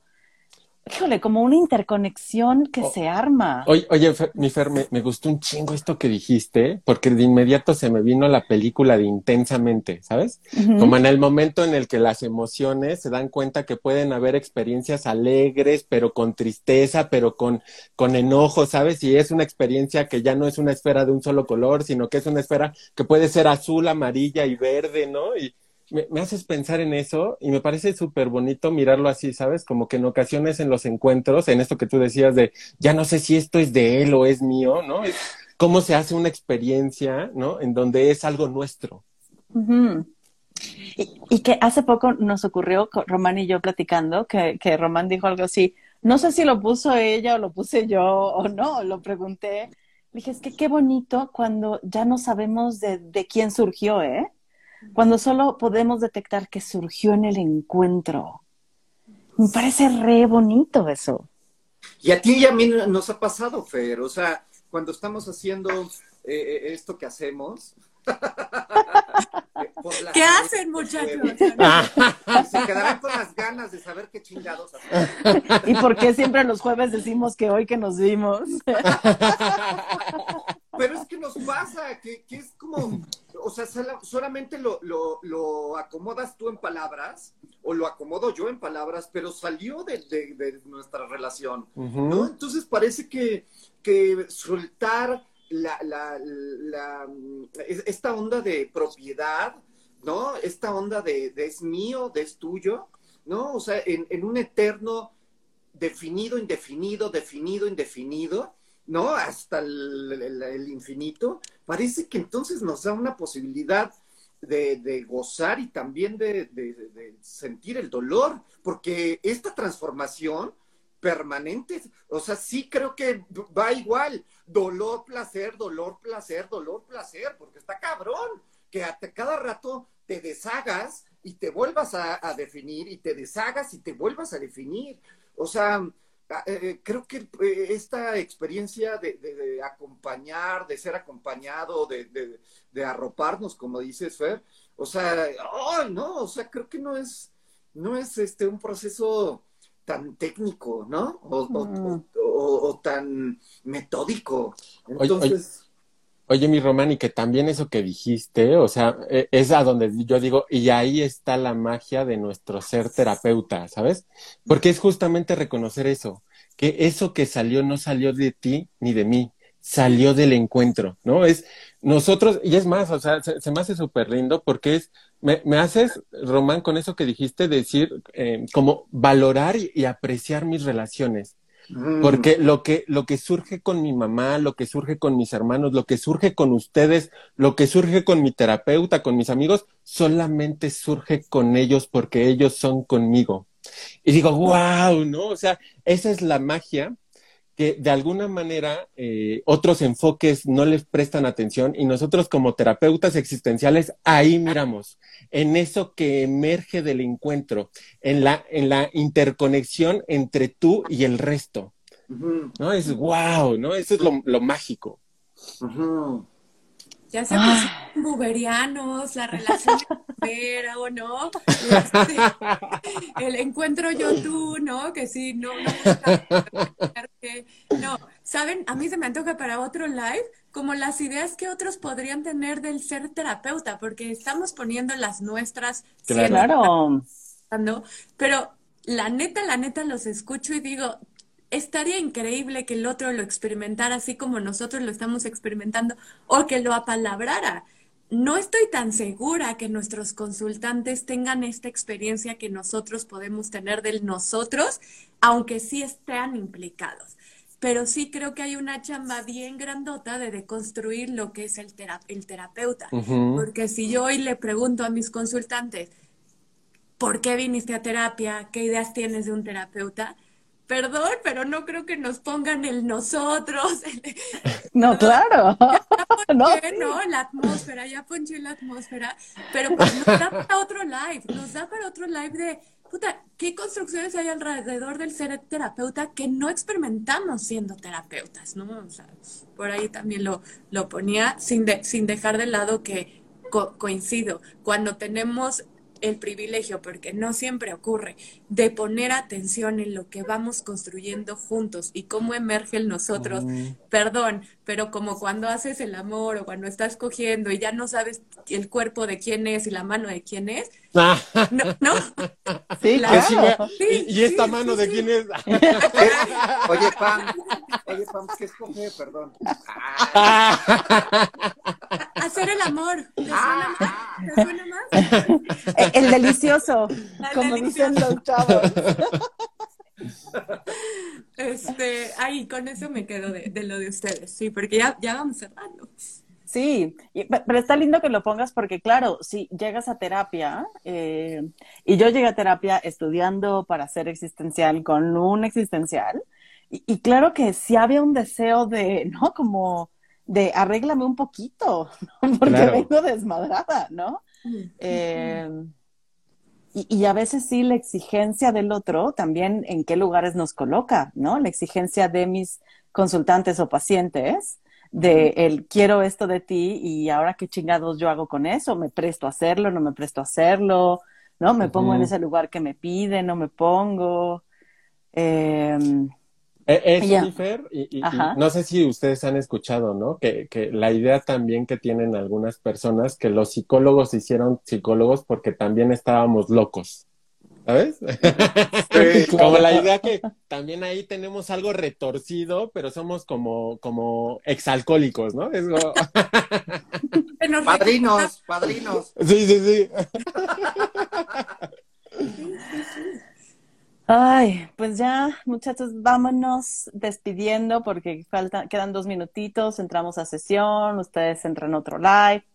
híjole, como una interconexión que se arma. Oye, oye mi Fer, me, gustó un chingo esto que dijiste, porque de inmediato se me vino la película de Intensamente, ¿sabes? Como en el momento en el que las emociones se dan cuenta que pueden haber experiencias alegres, pero con tristeza, pero con, con enojo, ¿sabes? Y es una experiencia que ya no es una esfera de un solo color, sino que es una esfera que puede ser azul, amarilla y verde, ¿no? Y, me, haces pensar en eso y me parece súper bonito mirarlo así, ¿sabes? Como que en ocasiones en los encuentros, en esto que tú decías de, ya no sé si esto es de él o es mío, ¿no? cómo se hace una experiencia, ¿no? En donde es algo nuestro. y, que hace poco nos ocurrió, Román y yo platicando, que, que Román dijo algo así, no sé si lo puso ella o lo puse yo o no, lo pregunté. dije, es que qué bonito cuando ya no sabemos de quién surgió, ¿eh? Cuando solo podemos detectar que surgió en el encuentro. Me parece re bonito eso. Y a ti y a mí nos ha pasado, Fer, o sea, cuando estamos haciendo eh, eh, esto que hacemos. *laughs* ¿Qué hacen, muchachos? *laughs* Se quedarán con las ganas de saber qué chingados hacen. *laughs* ¿Y por qué siempre los jueves decimos que hoy que nos vimos? Pero es que nos pasa, que, es como, o sea, solamente lo, lo, acomodas tú en palabras, o lo acomodo yo en palabras, pero salió de, nuestra relación, ¿no? Entonces parece que, que soltar la, la, la, esta onda de propiedad, ¿no? Esta onda de, es mío, de es tuyo, ¿no? O sea, en, en un eterno definido, indefinido, definido, indefinido, ¿no? Hasta el, infinito, parece que entonces nos da una posibilidad de, gozar y también de, sentir el dolor, porque esta transformación permanente, o sea, sí creo que va igual, dolor, placer, dolor, placer, dolor, placer, porque está cabrón, que hasta cada rato te deshagas y te vuelvas a, a definir y te deshagas y te vuelvas a definir. O sea, eh, eh, creo que eh, esta experiencia de, acompañar, de ser acompañado, de, arroparnos, como dices, Fer, o sea, no, o sea, creo que no es, no es este un proceso tan técnico, ¿no? O, tan metódico. Entonces. Oye, mi Román, y que también eso que dijiste, o sea, e, es a donde yo digo, y ahí está la magia de nuestro ser terapeuta, ¿sabes? Porque es justamente reconocer eso, que eso que salió no salió de ti ni de mí, salió del encuentro, ¿no? Es nosotros, y es más, o sea, se, me hace súper lindo porque es, me, me, haces, Román, con eso que dijiste, decir, eh, como valorar y apreciar mis relaciones. Mm. Porque lo que, lo que surge con mi mamá, lo que surge con mis hermanos, lo que surge con ustedes, lo que surge con mi terapeuta, con mis amigos, solamente surge con ellos porque ellos son conmigo. Y digo, wow, ¿no? O sea, esa es la magia que de alguna manera eh, otros enfoques no les prestan atención y nosotros como terapeutas existenciales ahí miramos, en eso que emerge del encuentro, en la, en la interconexión entre tú y el resto. ¿No? Es wow, ¿no? Eso es lo, mágico. Ya se pusieron buberianos, la relación *laughs* vera o no, este, *laughs* el encuentro yo tú, ¿no? Que sí, no, no, no, saben, a mí se me antoja para otro live como las ideas que otros podrían tener del ser terapeuta, porque estamos poniendo las nuestras. Claro. Pero la neta, la neta los escucho y digo, estaría increíble que el otro lo experimentara así como nosotros lo estamos experimentando o que lo apalabrara. No estoy tan segura que nuestros consultantes tengan esta experiencia que nosotros podemos tener del nosotros, aunque sí estén implicados pero sí creo que hay una chamba bien grandota de deconstruir lo que es el, el terapeuta. Porque si yo hoy le pregunto a mis consultantes, ¿por qué viniste a terapia? ¿Qué ideas tienes de un terapeuta? Perdón, pero no creo que nos pongan el nosotros. no, claro. Ya *laughs* no, La atmósfera, ya ponché la atmósfera. Pero pues nos da para otro live, nos da para otro live de puta, ¿qué construcciones hay alrededor del ser terapeuta que no experimentamos siendo terapeutas, ¿no? O sea, por ahí también lo, lo ponía sin, sin dejar de lado que coincido. Cuando tenemos el privilegio, porque no siempre ocurre, de poner atención en lo que vamos construyendo juntos y cómo emerge el nosotros. Perdón, pero como cuando haces el amor o cuando estás cogiendo y ya no sabes el cuerpo de quién es y la mano de quién es. *laughs* no, ¿no? Sí, claro. ¿Y, esta mano de quién es? *laughs* oye, Pam, oye, Pam, ¿qué escoge? Perdón. *laughs* Hacer el amor. *laughs* ¿Te suena más? ¿Te suena más? El delicioso, *laughs* como dicen los chavos. *laughs* Este, ahí con eso me quedo de, lo de ustedes, sí, porque ya, ya vamos cerrando. Sí, pero está lindo que lo pongas porque, claro, si llegas a terapia, eh, y yo llegué a terapia estudiando para ser existencial con un existencial, y, claro que sí había un deseo de, ¿no? Como de arréglame un poquito, *laughs* porque vengo desmadrada, ¿no? Eh, y, a veces sí la exigencia del otro también en qué lugares nos coloca, ¿no? La exigencia de mis consultantes o pacientes de el quiero esto de ti y ahora qué chingados yo hago con eso, me presto a hacerlo, no me presto a hacerlo, ¿no? Me pongo en ese lugar que me pide, no me pongo. Eh, es y, no sé si ustedes han escuchado, ¿no? Que, que la idea también que tienen algunas personas, que los psicólogos hicieron psicólogos porque también estábamos locos. ¿Sabes? *laughs* como la idea que también ahí tenemos algo retorcido, pero somos como, como exalcohólicos, ¿no? Es padrinos, padrinos. Sí, sí, sí. Ay, pues ya, muchachos, vámonos despidiendo porque falta, quedan dos minutitos, entramos a sesión, ustedes entran otro live.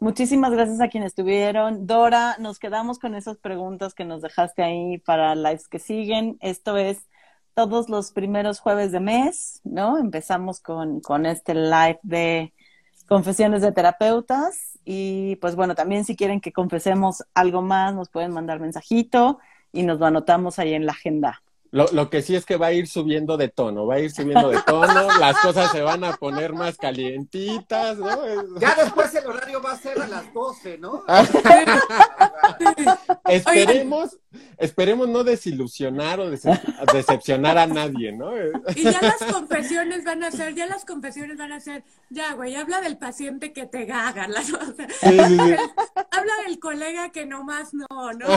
Muchísimas gracias a quienes estuvieron. Dora, nos quedamos con esas preguntas que nos dejaste ahí para lives que siguen. Esto es todos los primeros jueves de mes, ¿no? Empezamos con, con este live de confesiones de terapeutas y pues bueno, también si quieren que confesemos algo más, nos pueden mandar mensajito y nos lo anotamos ahí en la agenda. Lo, lo, que sí es que va a ir subiendo de tono, va a ir subiendo de tono, las cosas se van a poner más calientitas, ¿no? *laughs* Ya después el horario va a ser a las 12, ¿no? *laughs* esperemos, esperemos no desilusionar o decepcionar a nadie, ¿no? Y ya las confesiones van a ser, ya las confesiones van a ser, ya, güey, habla del paciente que te gaga, la, *laughs* habla del colega que nomás no, ¿no? no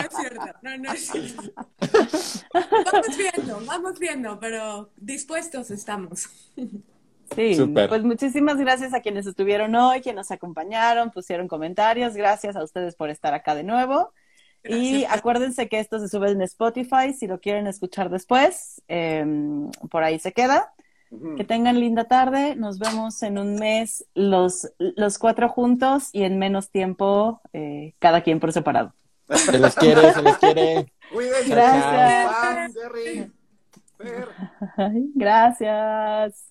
es cierto, no, no es *laughs* vamos viendo, vamos viendo, pero dispuestos estamos. Sí, pues muchísimas gracias a quienes estuvieron hoy, quienes nos acompañaron, pusieron comentarios. Gracias a ustedes por estar acá de nuevo. Y acuérdense que esto se sube en Spotify si lo quieren escuchar después. Em, por ahí se queda. Que tengan linda tarde. Nos vemos en un mes los, los cuatro juntos y en menos tiempo eh, cada quien por separado. Se les quiere, se les quiere. Gracias. Gracias.